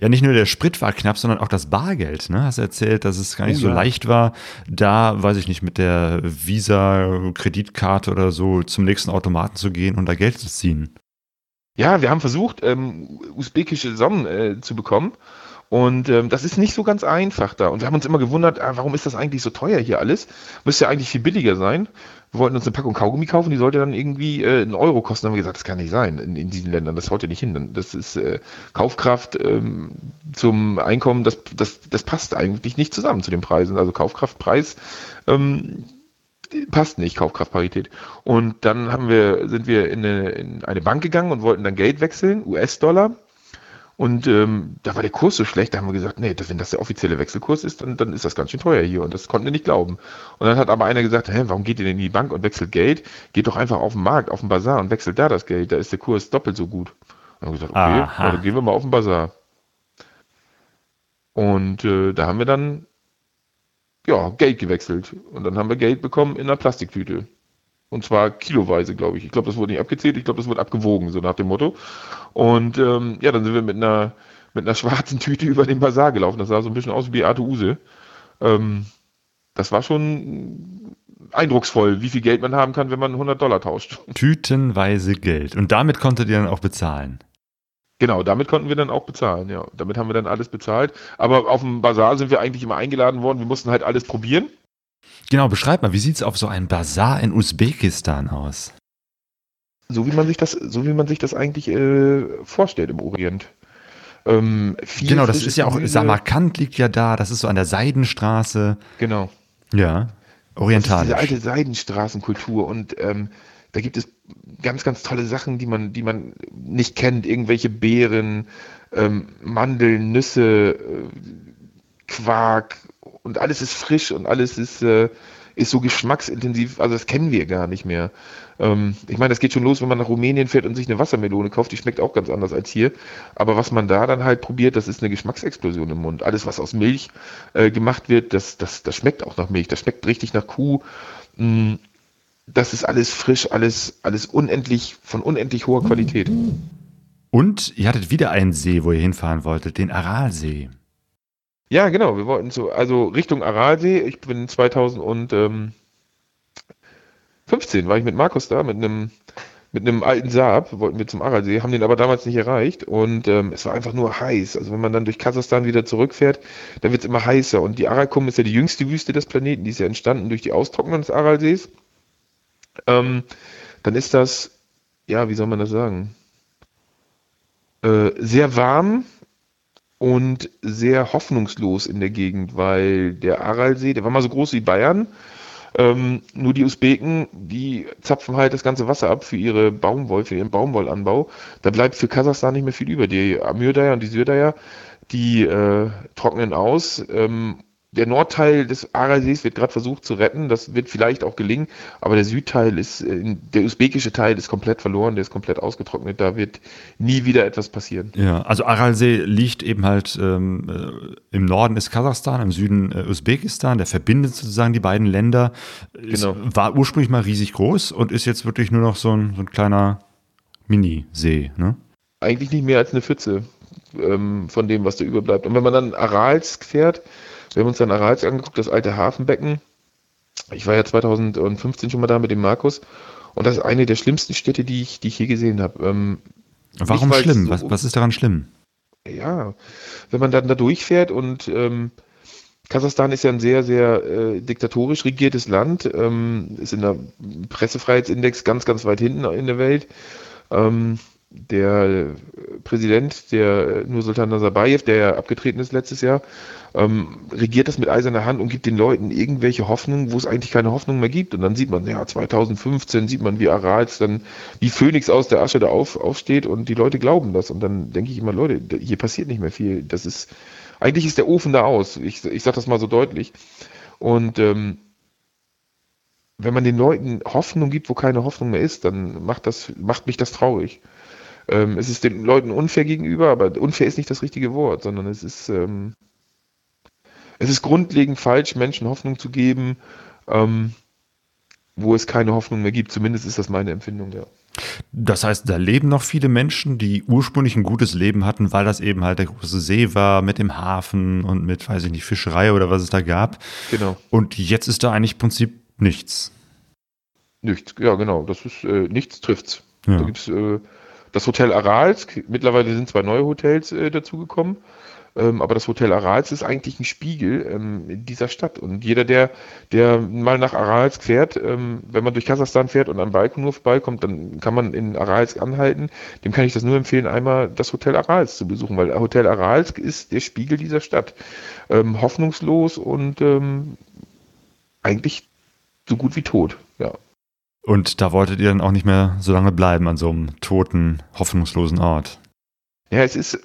Ja, nicht nur der Sprit war knapp, sondern auch das Bargeld. Ne? Hast du erzählt, dass es gar nicht oh, so ja. leicht war, da, weiß ich nicht, mit der Visa-Kreditkarte oder so zum nächsten Automaten zu gehen und da Geld zu ziehen. Ja, wir haben versucht, ähm, usbekische Sonnen äh, zu bekommen. Und ähm, das ist nicht so ganz einfach da. Und wir haben uns immer gewundert, ah, warum ist das eigentlich so teuer hier alles? Müsste ja eigentlich viel billiger sein. Wir wollten uns eine Packung Kaugummi kaufen, die sollte dann irgendwie äh, einen Euro kosten. Dann haben wir gesagt, das kann nicht sein in, in diesen Ländern. Das haut ja nicht hin. Das ist äh, Kaufkraft ähm, zum Einkommen, das, das, das passt eigentlich nicht zusammen zu den Preisen. Also Kaufkraftpreis ähm, passt nicht, Kaufkraftparität. Und dann haben wir, sind wir in eine, in eine Bank gegangen und wollten dann Geld wechseln, US-Dollar. Und ähm, da war der Kurs so schlecht, da haben wir gesagt, nee, wenn das der offizielle Wechselkurs ist, dann, dann ist das ganz schön teuer hier. Und das konnten wir nicht glauben. Und dann hat aber einer gesagt, hä, warum geht ihr denn in die Bank und wechselt Geld? Geht doch einfach auf den Markt, auf den Bazar und wechselt da das Geld. Da ist der Kurs doppelt so gut. Und haben wir gesagt, okay, dann gehen wir mal auf den Bazar. Und äh, da haben wir dann ja, Geld gewechselt. Und dann haben wir Geld bekommen in einer Plastiktüte. Und zwar kiloweise, glaube ich. Ich glaube, das wurde nicht abgezählt, ich glaube, das wurde abgewogen, so nach dem Motto. Und ähm, ja, dann sind wir mit einer, mit einer schwarzen Tüte über den Bazar gelaufen. Das sah so ein bisschen aus wie Beate Use. Ähm, das war schon eindrucksvoll, wie viel Geld man haben kann, wenn man 100 Dollar tauscht. Tütenweise Geld. Und damit konntet ihr dann auch bezahlen. Genau, damit konnten wir dann auch bezahlen, ja. Damit haben wir dann alles bezahlt. Aber auf dem Bazar sind wir eigentlich immer eingeladen worden. Wir mussten halt alles probieren. Genau, beschreib mal, wie sieht es auf so einem Bazar in Usbekistan aus? So wie man sich das, so wie man sich das eigentlich äh, vorstellt im Orient. Ähm, genau, das ist ja auch, Samarkand liegt ja da, das ist so an der Seidenstraße. Genau. Ja, orientalisch. diese alte Seidenstraßenkultur und ähm, da gibt es ganz, ganz tolle Sachen, die man, die man nicht kennt. Irgendwelche Beeren, ähm, Mandeln, Nüsse, äh, Quark und alles ist frisch und alles ist, äh, ist so geschmacksintensiv. Also das kennen wir gar nicht mehr. Ähm, ich meine, das geht schon los, wenn man nach Rumänien fährt und sich eine Wassermelone kauft. Die schmeckt auch ganz anders als hier. Aber was man da dann halt probiert, das ist eine Geschmacksexplosion im Mund. Alles, was aus Milch äh, gemacht wird, das, das, das schmeckt auch nach Milch. Das schmeckt richtig nach Kuh. Mm, das ist alles frisch, alles, alles unendlich, von unendlich hoher Qualität. Und ihr hattet wieder einen See, wo ihr hinfahren wolltet, den Aralsee. Ja, genau, wir wollten so, also Richtung Aralsee. Ich bin 2015 war ich mit Markus da, mit einem, mit einem alten Saab, wollten wir zum Aralsee, haben den aber damals nicht erreicht und ähm, es war einfach nur heiß. Also wenn man dann durch Kasachstan wieder zurückfährt, dann wird es immer heißer. Und die Arakum ist ja die jüngste Wüste des Planeten, die ist ja entstanden durch die Austrocknung des Aralsees ähm, dann ist das, ja, wie soll man das sagen? äh, sehr warm und sehr hoffnungslos in der Gegend, weil der Aralsee, der war mal so groß wie Bayern. Ähm, nur die Usbeken, die zapfen halt das ganze Wasser ab für ihre Baumwoll, für ihren Baumwollanbau. Da bleibt für Kasachstan nicht mehr viel über. Die Amürdaya und die Sürdaya, die äh, trocknen aus ähm, der Nordteil des Aralsees wird gerade versucht zu retten. Das wird vielleicht auch gelingen, aber der Südteil ist, äh, der usbekische Teil ist komplett verloren, der ist komplett ausgetrocknet. Da wird nie wieder etwas passieren. Ja, also Aralsee liegt eben halt ähm, äh, im Norden ist Kasachstan, im Süden äh, Usbekistan. Der verbindet sozusagen die beiden Länder. Ist, genau. War ursprünglich mal riesig groß und ist jetzt wirklich nur noch so ein, so ein kleiner Mini-See. Ne? Eigentlich nicht mehr als eine Pfütze ähm, von dem, was da überbleibt. Und wenn man dann Aralsk fährt, wir haben uns dann Arals angeguckt, das alte Hafenbecken. Ich war ja 2015 schon mal da mit dem Markus. Und das ist eine der schlimmsten Städte, die ich, die ich je gesehen habe. Ähm, Warum nicht, schlimm? So, was, was ist daran schlimm? Ja, wenn man dann da durchfährt und ähm, Kasachstan ist ja ein sehr, sehr äh, diktatorisch regiertes Land, ähm, ist in der Pressefreiheitsindex ganz, ganz weit hinten in der Welt. Ähm, der Präsident, der Nursultan Nazarbayev, der ja abgetreten ist letztes Jahr, ähm, regiert das mit eiserner Hand und gibt den Leuten irgendwelche Hoffnungen, wo es eigentlich keine Hoffnung mehr gibt. Und dann sieht man, ja, 2015 sieht man, wie Arals dann wie Phönix aus der Asche da auf, aufsteht und die Leute glauben das. Und dann denke ich immer, Leute, hier passiert nicht mehr viel. Das ist, eigentlich ist der Ofen da aus. Ich, ich sage das mal so deutlich. Und ähm, wenn man den Leuten Hoffnung gibt, wo keine Hoffnung mehr ist, dann macht das, macht mich das traurig. Ähm, es ist den Leuten unfair gegenüber, aber unfair ist nicht das richtige Wort, sondern es ist, ähm, es ist grundlegend falsch, Menschen Hoffnung zu geben, ähm, wo es keine Hoffnung mehr gibt. Zumindest ist das meine Empfindung, ja. Das heißt, da leben noch viele Menschen, die ursprünglich ein gutes Leben hatten, weil das eben halt der große See war mit dem Hafen und mit, weiß ich nicht, Fischerei oder was es da gab. Genau. Und jetzt ist da eigentlich im Prinzip nichts. Nichts, ja, genau. Das ist äh, nichts trifft's. Ja. Da gibt's äh, das Hotel Arals, mittlerweile sind zwei neue Hotels äh, dazugekommen, ähm, aber das Hotel Arals ist eigentlich ein Spiegel ähm, dieser Stadt. Und jeder, der, der mal nach Arals fährt, ähm, wenn man durch Kasachstan fährt und am Baikonur vorbeikommt, dann kann man in Arals anhalten. Dem kann ich das nur empfehlen, einmal das Hotel Arals zu besuchen, weil Hotel Arals ist der Spiegel dieser Stadt. Ähm, hoffnungslos und ähm, eigentlich so gut wie tot, ja. Und da wolltet ihr dann auch nicht mehr so lange bleiben an so einem toten, hoffnungslosen Ort. Ja, es ist,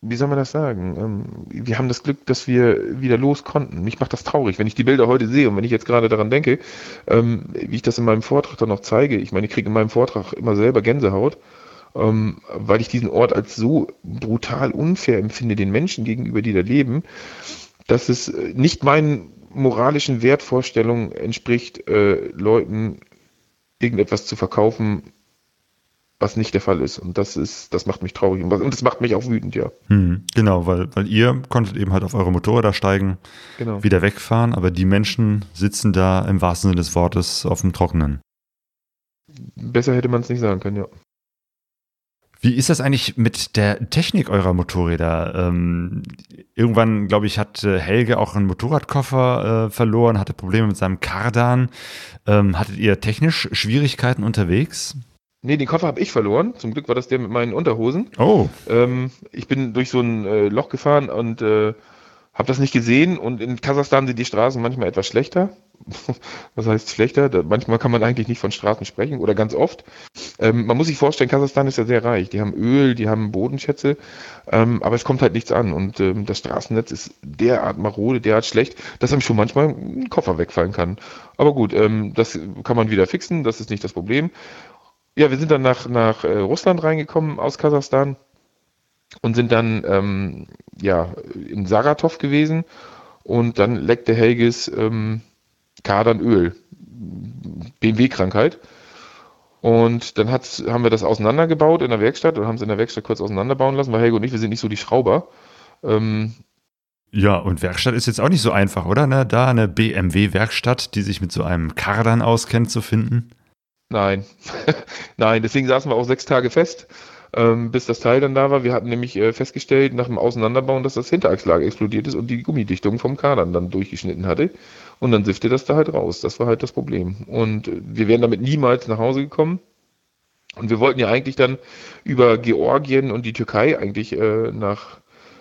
wie soll man das sagen? Ähm, wir haben das Glück, dass wir wieder los konnten. Mich macht das traurig, wenn ich die Bilder heute sehe und wenn ich jetzt gerade daran denke, ähm, wie ich das in meinem Vortrag dann noch zeige. Ich meine, ich kriege in meinem Vortrag immer selber Gänsehaut, ähm, weil ich diesen Ort als so brutal unfair empfinde den Menschen gegenüber, die da leben, dass es nicht meinen moralischen Wertvorstellungen entspricht, äh, Leuten irgendetwas zu verkaufen, was nicht der Fall ist. Und das ist, das macht mich traurig und das macht mich auch wütend, ja. Hm, genau, weil, weil ihr konntet eben halt auf eure Motorräder steigen, genau. wieder wegfahren, aber die Menschen sitzen da im wahrsten Sinne des Wortes auf dem Trockenen. Besser hätte man es nicht sagen können, ja. Wie ist das eigentlich mit der Technik eurer Motorräder? Ähm, irgendwann, glaube ich, hat äh, Helge auch einen Motorradkoffer äh, verloren, hatte Probleme mit seinem Kardan. Ähm, hattet ihr technisch Schwierigkeiten unterwegs? Nee, den Koffer habe ich verloren. Zum Glück war das der mit meinen Unterhosen. Oh. Ähm, ich bin durch so ein äh, Loch gefahren und äh, habe das nicht gesehen. Und in Kasachstan sind die Straßen manchmal etwas schlechter. Was heißt schlechter? Da, manchmal kann man eigentlich nicht von Straßen sprechen oder ganz oft. Ähm, man muss sich vorstellen, Kasachstan ist ja sehr reich. Die haben Öl, die haben Bodenschätze, ähm, aber es kommt halt nichts an. Und ähm, das Straßennetz ist derart marode, derart schlecht, dass einem schon manchmal ein Koffer wegfallen kann. Aber gut, ähm, das kann man wieder fixen, das ist nicht das Problem. Ja, wir sind dann nach, nach äh, Russland reingekommen aus Kasachstan und sind dann ähm, ja, in Saratov gewesen und dann leckte Helges ähm, Kadern Öl, BMW-Krankheit. Und dann haben wir das auseinandergebaut in der Werkstatt und haben es in der Werkstatt kurz auseinanderbauen lassen, weil Helge und ich, wir sind nicht so die Schrauber. Ähm, ja, und Werkstatt ist jetzt auch nicht so einfach, oder? Ne? Da eine BMW-Werkstatt, die sich mit so einem Kardan auskennt, zu finden? Nein. Nein, deswegen saßen wir auch sechs Tage fest ähm, bis das Teil dann da war. Wir hatten nämlich äh, festgestellt nach dem Auseinanderbauen, dass das Hinterachslager explodiert ist und die Gummidichtung vom Kadern dann durchgeschnitten hatte. Und dann siffte das da halt raus. Das war halt das Problem. Und äh, wir wären damit niemals nach Hause gekommen. Und wir wollten ja eigentlich dann über Georgien und die Türkei eigentlich äh, nach,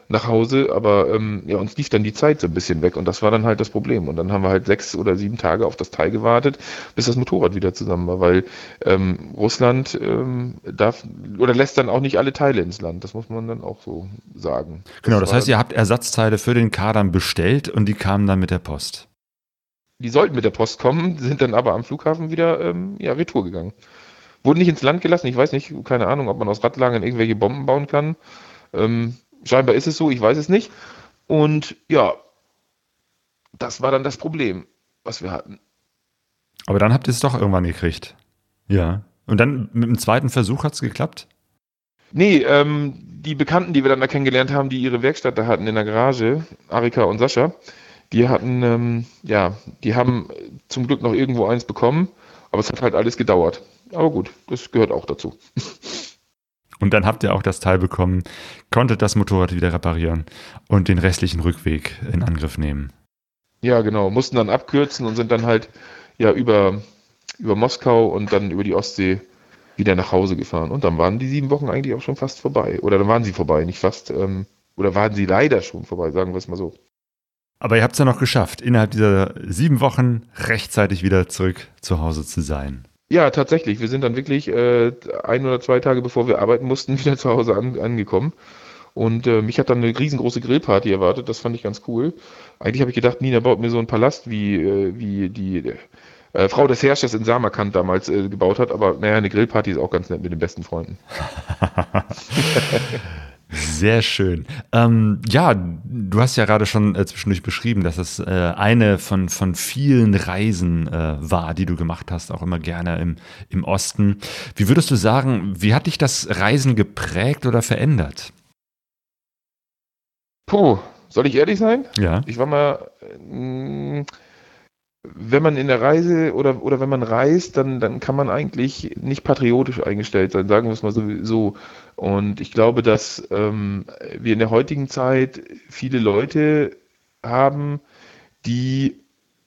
nach Hause, aber ähm, ja, uns lief dann die Zeit so ein bisschen weg und das war dann halt das Problem. Und dann haben wir halt sechs oder sieben Tage auf das Teil gewartet, bis das Motorrad wieder zusammen war, weil ähm, Russland ähm, darf oder lässt dann auch nicht alle Teile ins Land. Das muss man dann auch so sagen. Genau, das, das heißt, ihr habt Ersatzteile für den Kadern bestellt und die kamen dann mit der Post. Die sollten mit der Post kommen, sind dann aber am Flughafen wieder ähm, ja, retour gegangen. Wurden nicht ins Land gelassen. Ich weiß nicht, keine Ahnung, ob man aus Radlagern irgendwelche Bomben bauen kann. Ähm, scheinbar ist es so, ich weiß es nicht. Und ja, das war dann das Problem, was wir hatten. Aber dann habt ihr es doch irgendwann gekriegt. Ja. Und dann mit dem zweiten Versuch hat es geklappt? Nee, ähm, die Bekannten, die wir dann da kennengelernt haben, die ihre Werkstatt da hatten in der Garage, Arika und Sascha, die hatten, ähm, ja, die haben zum Glück noch irgendwo eins bekommen, aber es hat halt alles gedauert. Aber gut, das gehört auch dazu. Und dann habt ihr auch das Teil bekommen, konntet das Motorrad wieder reparieren und den restlichen Rückweg in Angriff nehmen. Ja, genau. Mussten dann abkürzen und sind dann halt ja über, über Moskau und dann über die Ostsee wieder nach Hause gefahren. Und dann waren die sieben Wochen eigentlich auch schon fast vorbei. Oder dann waren sie vorbei, nicht fast. Ähm, oder waren sie leider schon vorbei, sagen wir es mal so. Aber ihr habt es ja noch geschafft, innerhalb dieser sieben Wochen rechtzeitig wieder zurück zu Hause zu sein. Ja, tatsächlich. Wir sind dann wirklich äh, ein oder zwei Tage bevor wir arbeiten mussten, wieder zu Hause an, angekommen. Und äh, mich hat dann eine riesengroße Grillparty erwartet. Das fand ich ganz cool. Eigentlich habe ich gedacht, Nina baut mir so einen Palast, wie, äh, wie die äh, Frau des Herrschers in Samarkand damals äh, gebaut hat. Aber naja, eine Grillparty ist auch ganz nett mit den besten Freunden. Sehr schön. Ähm, ja, du hast ja gerade schon äh, zwischendurch beschrieben, dass es äh, eine von, von vielen Reisen äh, war, die du gemacht hast, auch immer gerne im, im Osten. Wie würdest du sagen, wie hat dich das Reisen geprägt oder verändert? Puh, soll ich ehrlich sein? Ja. Ich war mal. Mh, mm, wenn man in der Reise oder, oder wenn man reist, dann, dann kann man eigentlich nicht patriotisch eingestellt sein, sagen wir es mal so. Und ich glaube, dass ähm, wir in der heutigen Zeit viele Leute haben, die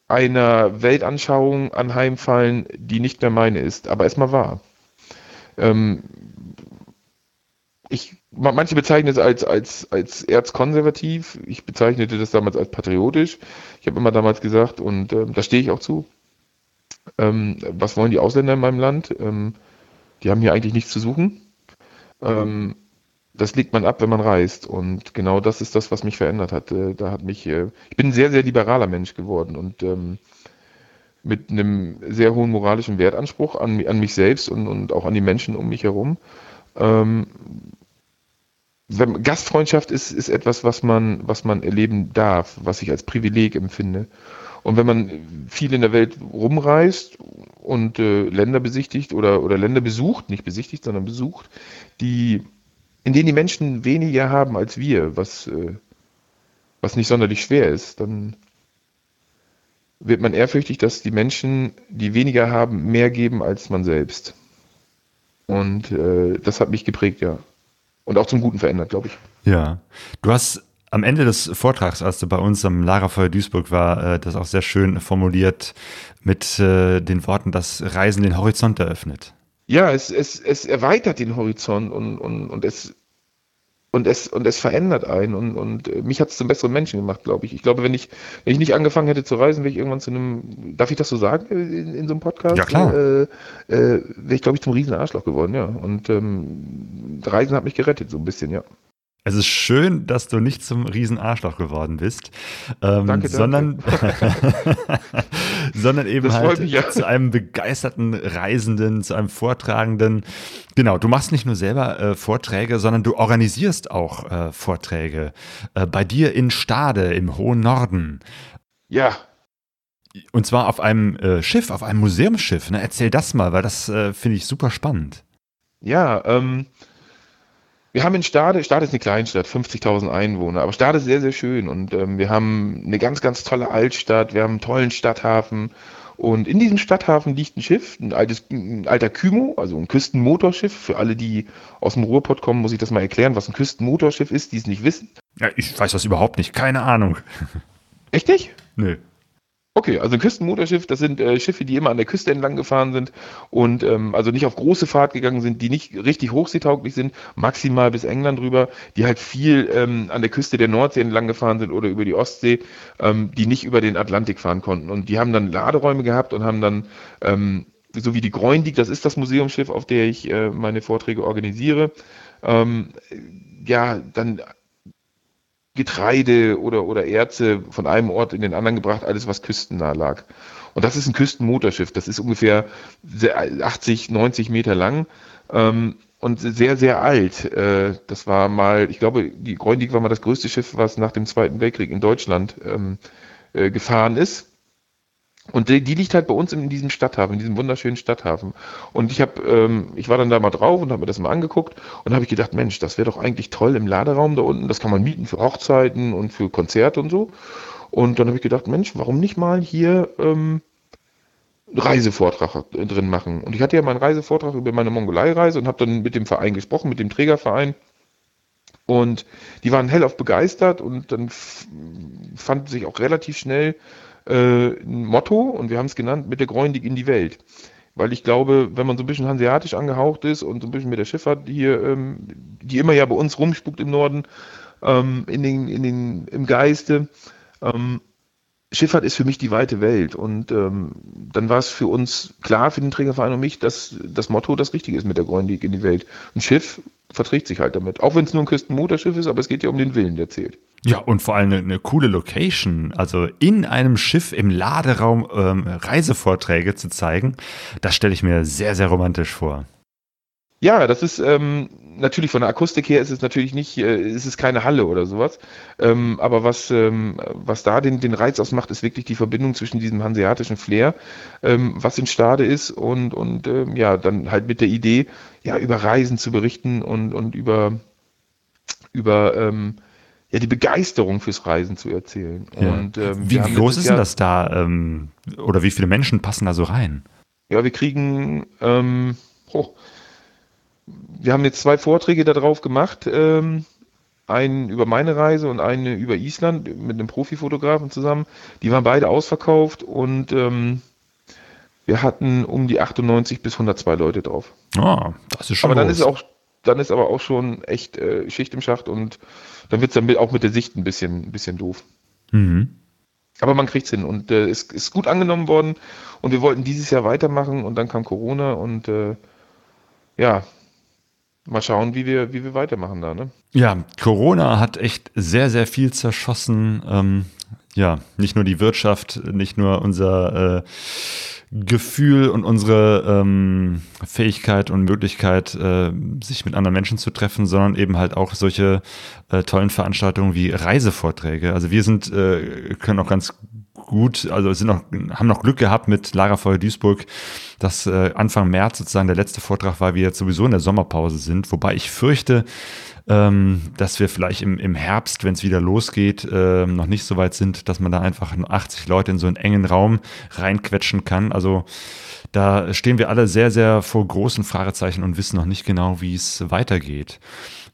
einer Weltanschauung anheimfallen, die nicht mehr meine ist, aber erstmal wahr. Ähm, ich, manche bezeichnen es als, als, als erzkonservativ. Ich bezeichnete das damals als patriotisch. Ich habe immer damals gesagt, und äh, da stehe ich auch zu, ähm, was wollen die Ausländer in meinem Land? Ähm, die haben hier eigentlich nichts zu suchen. Ähm, das legt man ab, wenn man reist. Und genau das ist das, was mich verändert hat. Äh, da hat mich, äh, ich bin ein sehr, sehr liberaler Mensch geworden und ähm, mit einem sehr hohen moralischen Wertanspruch an, an mich selbst und, und auch an die Menschen um mich herum. Ähm, wenn, Gastfreundschaft ist, ist etwas, was man, was man erleben darf, was ich als Privileg empfinde. Und wenn man viel in der Welt rumreist und äh, Länder besichtigt oder, oder Länder besucht, nicht besichtigt, sondern besucht, die, in denen die Menschen weniger haben als wir, was, äh, was nicht sonderlich schwer ist, dann wird man ehrfürchtig, dass die Menschen, die weniger haben, mehr geben als man selbst. Und äh, das hat mich geprägt, ja und auch zum Guten verändert, glaube ich. Ja. Du hast am Ende des Vortrags, als du bei uns am Lagerfeuer Duisburg war, äh, das auch sehr schön formuliert mit äh, den Worten, dass Reisen den Horizont eröffnet. Ja, es, es, es erweitert den Horizont und, und, und es und es, und es verändert einen und, und äh, mich hat es zum besseren Menschen gemacht, glaube ich. Ich glaube, wenn ich, wenn ich nicht angefangen hätte zu reisen, wäre ich irgendwann zu einem, darf ich das so sagen in, in so einem Podcast? Ja, klar. Äh, äh, wäre ich, glaube ich, zum riesen Arschloch geworden, ja. Und ähm, Reisen hat mich gerettet, so ein bisschen, ja. Es ist schön, dass du nicht zum Riesenarschloch geworden bist, ähm, danke, sondern, sondern eben halt mich, ja. zu einem begeisterten Reisenden, zu einem Vortragenden. Genau, du machst nicht nur selber äh, Vorträge, sondern du organisierst auch äh, Vorträge. Äh, bei dir in Stade im hohen Norden. Ja. Und zwar auf einem äh, Schiff, auf einem Museumsschiff. Ne? Erzähl das mal, weil das äh, finde ich super spannend. Ja, ähm, wir haben in Stade, Stade ist eine Kleinstadt, 50.000 Einwohner, aber Stade ist sehr, sehr schön und ähm, wir haben eine ganz, ganz tolle Altstadt, wir haben einen tollen Stadthafen und in diesem Stadthafen liegt ein Schiff, ein, altes, ein alter Kymo, also ein Küstenmotorschiff. Für alle, die aus dem Ruhrpott kommen, muss ich das mal erklären, was ein Küstenmotorschiff ist, die es nicht wissen. Ja, ich weiß das überhaupt nicht, keine Ahnung. Echt nicht? Nö. Okay, also Küstenmotorschiff, das sind äh, Schiffe, die immer an der Küste entlang gefahren sind und ähm, also nicht auf große Fahrt gegangen sind, die nicht richtig hochseetauglich sind, maximal bis England rüber, die halt viel ähm, an der Küste der Nordsee entlang gefahren sind oder über die Ostsee, ähm, die nicht über den Atlantik fahren konnten. Und die haben dann Laderäume gehabt und haben dann, ähm, so wie die Groindig, das ist das Museumsschiff, auf der ich äh, meine Vorträge organisiere, ähm, ja, dann Getreide oder, oder Erze von einem Ort in den anderen gebracht, alles was küstennah lag. Und das ist ein Küstenmotorschiff, das ist ungefähr 80, 90 Meter lang ähm, und sehr, sehr alt. Äh, das war mal, ich glaube, die Greunig war mal das größte Schiff, was nach dem Zweiten Weltkrieg in Deutschland ähm, äh, gefahren ist. Und die, die, liegt halt bei uns in diesem Stadthafen, in diesem wunderschönen Stadthafen. Und ich habe, ähm, ich war dann da mal drauf und habe mir das mal angeguckt und habe ich gedacht, Mensch, das wäre doch eigentlich toll im Laderaum da unten. Das kann man mieten für Hochzeiten und für Konzerte und so. Und dann habe ich gedacht, Mensch, warum nicht mal hier ähm, Reisevortrag drin machen? Und ich hatte ja meinen Reisevortrag über meine Mongolei-Reise und habe dann mit dem Verein gesprochen, mit dem Trägerverein. Und die waren hellauf begeistert und dann fand sich auch relativ schnell äh, ein Motto und wir haben es genannt, mit der Greunig in die Welt. Weil ich glaube, wenn man so ein bisschen hanseatisch angehaucht ist und so ein bisschen mit der Schifffahrt hier, ähm, die immer ja bei uns rumspuckt im Norden, ähm, in den, in den, im Geiste, ähm, Schifffahrt ist für mich die weite Welt. Und ähm, dann war es für uns klar, für den Trägerverein und mich, dass das Motto das Richtige ist mit der Greunig in die Welt. Ein Schiff verträgt sich halt damit. Auch wenn es nur ein Küstenmotorschiff ist, aber es geht ja um den Willen, der zählt. Ja, und vor allem eine, eine coole Location. Also in einem Schiff im Laderaum ähm, Reisevorträge zu zeigen, das stelle ich mir sehr, sehr romantisch vor. Ja, das ist ähm, natürlich von der Akustik her ist es natürlich nicht, äh, ist es keine Halle oder sowas. Ähm, aber was, ähm, was da den, den Reiz ausmacht, ist wirklich die Verbindung zwischen diesem hanseatischen Flair, ähm, was in Stade ist und, und ähm, ja, dann halt mit der Idee, ja, über Reisen zu berichten und, und über, über ähm, ja, die Begeisterung fürs Reisen zu erzählen. Ja. Und, ähm, wie, groß ist denn das da? Ähm, oder wie viele Menschen passen da so rein? Ja, wir kriegen, ähm, oh, wir haben jetzt zwei Vorträge darauf gemacht. Ähm, einen über meine Reise und einen über Island mit einem Profifotografen zusammen. Die waren beide ausverkauft und ähm, wir hatten um die 98 bis 102 Leute drauf. Ah, das ist schon. Aber dann ist auch, dann ist aber auch schon echt äh, Schicht im Schacht und dann wird es dann mit, auch mit der Sicht ein bisschen, ein bisschen doof. Mhm. Aber man kriegt es hin und äh, es ist gut angenommen worden und wir wollten dieses Jahr weitermachen und dann kam Corona und äh, ja, mal schauen, wie wir, wie wir weitermachen da. Ne? Ja, Corona hat echt sehr, sehr viel zerschossen. Ähm, ja, nicht nur die Wirtschaft, nicht nur unser äh, Gefühl und unsere ähm, Fähigkeit und Möglichkeit, äh, sich mit anderen Menschen zu treffen, sondern eben halt auch solche äh, tollen Veranstaltungen wie Reisevorträge. Also wir sind, äh, können auch ganz gut, also sind noch, haben noch Glück gehabt mit Lagerfeuer Duisburg, dass äh, Anfang März sozusagen der letzte Vortrag war, wir jetzt sowieso in der Sommerpause sind, wobei ich fürchte, ähm, dass wir vielleicht im, im Herbst, wenn es wieder losgeht, äh, noch nicht so weit sind, dass man da einfach 80 Leute in so einen engen Raum reinquetschen kann. Also da stehen wir alle sehr, sehr vor großen Fragezeichen und wissen noch nicht genau, wie es weitergeht.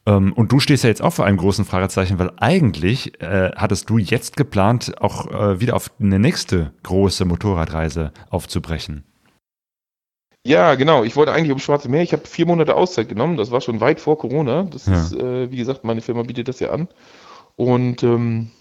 Ähm, und du stehst ja jetzt auch vor einem großen Fragezeichen, weil eigentlich äh, hattest du jetzt geplant, auch äh, wieder auf eine nächste große Motorradreise aufzubrechen. Ja, genau. Ich wollte eigentlich um Schwarze Meer. Ich habe vier Monate Auszeit genommen. Das war schon weit vor Corona. Das ja. ist, äh, wie gesagt, meine Firma bietet das ja an. Und ähm,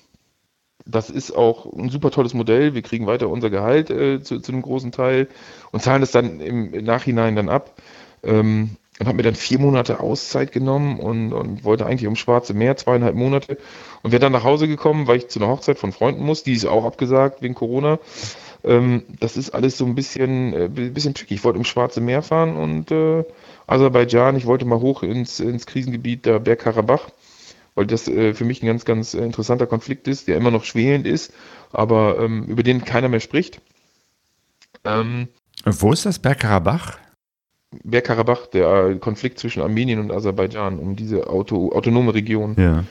das ist auch ein super tolles Modell. Wir kriegen weiter unser Gehalt äh, zu, zu, einem großen Teil und zahlen das dann im, Nachhinein dann ab. Ähm, und habe mir dann vier Monate Auszeit genommen und, und wollte eigentlich um Schwarze Meer, zweieinhalb Monate. Und wäre dann nach Hause gekommen, weil ich zu einer Hochzeit von Freunden muss. Die ist auch abgesagt wegen Corona. Ähm, das ist alles so ein bisschen, äh, bisschen tricky. Ich wollte ums Schwarze Meer fahren und äh, Aserbaidschan, ich wollte mal hoch ins, ins Krisengebiet der Bergkarabach, weil das äh, für mich ein ganz, ganz interessanter Konflikt ist, der immer noch schwelend ist, aber ähm, über den keiner mehr spricht. Ähm, Wo ist das Bergkarabach? Bergkarabach, der Konflikt zwischen Armenien und Aserbaidschan um diese Auto, autonome Region. Ja.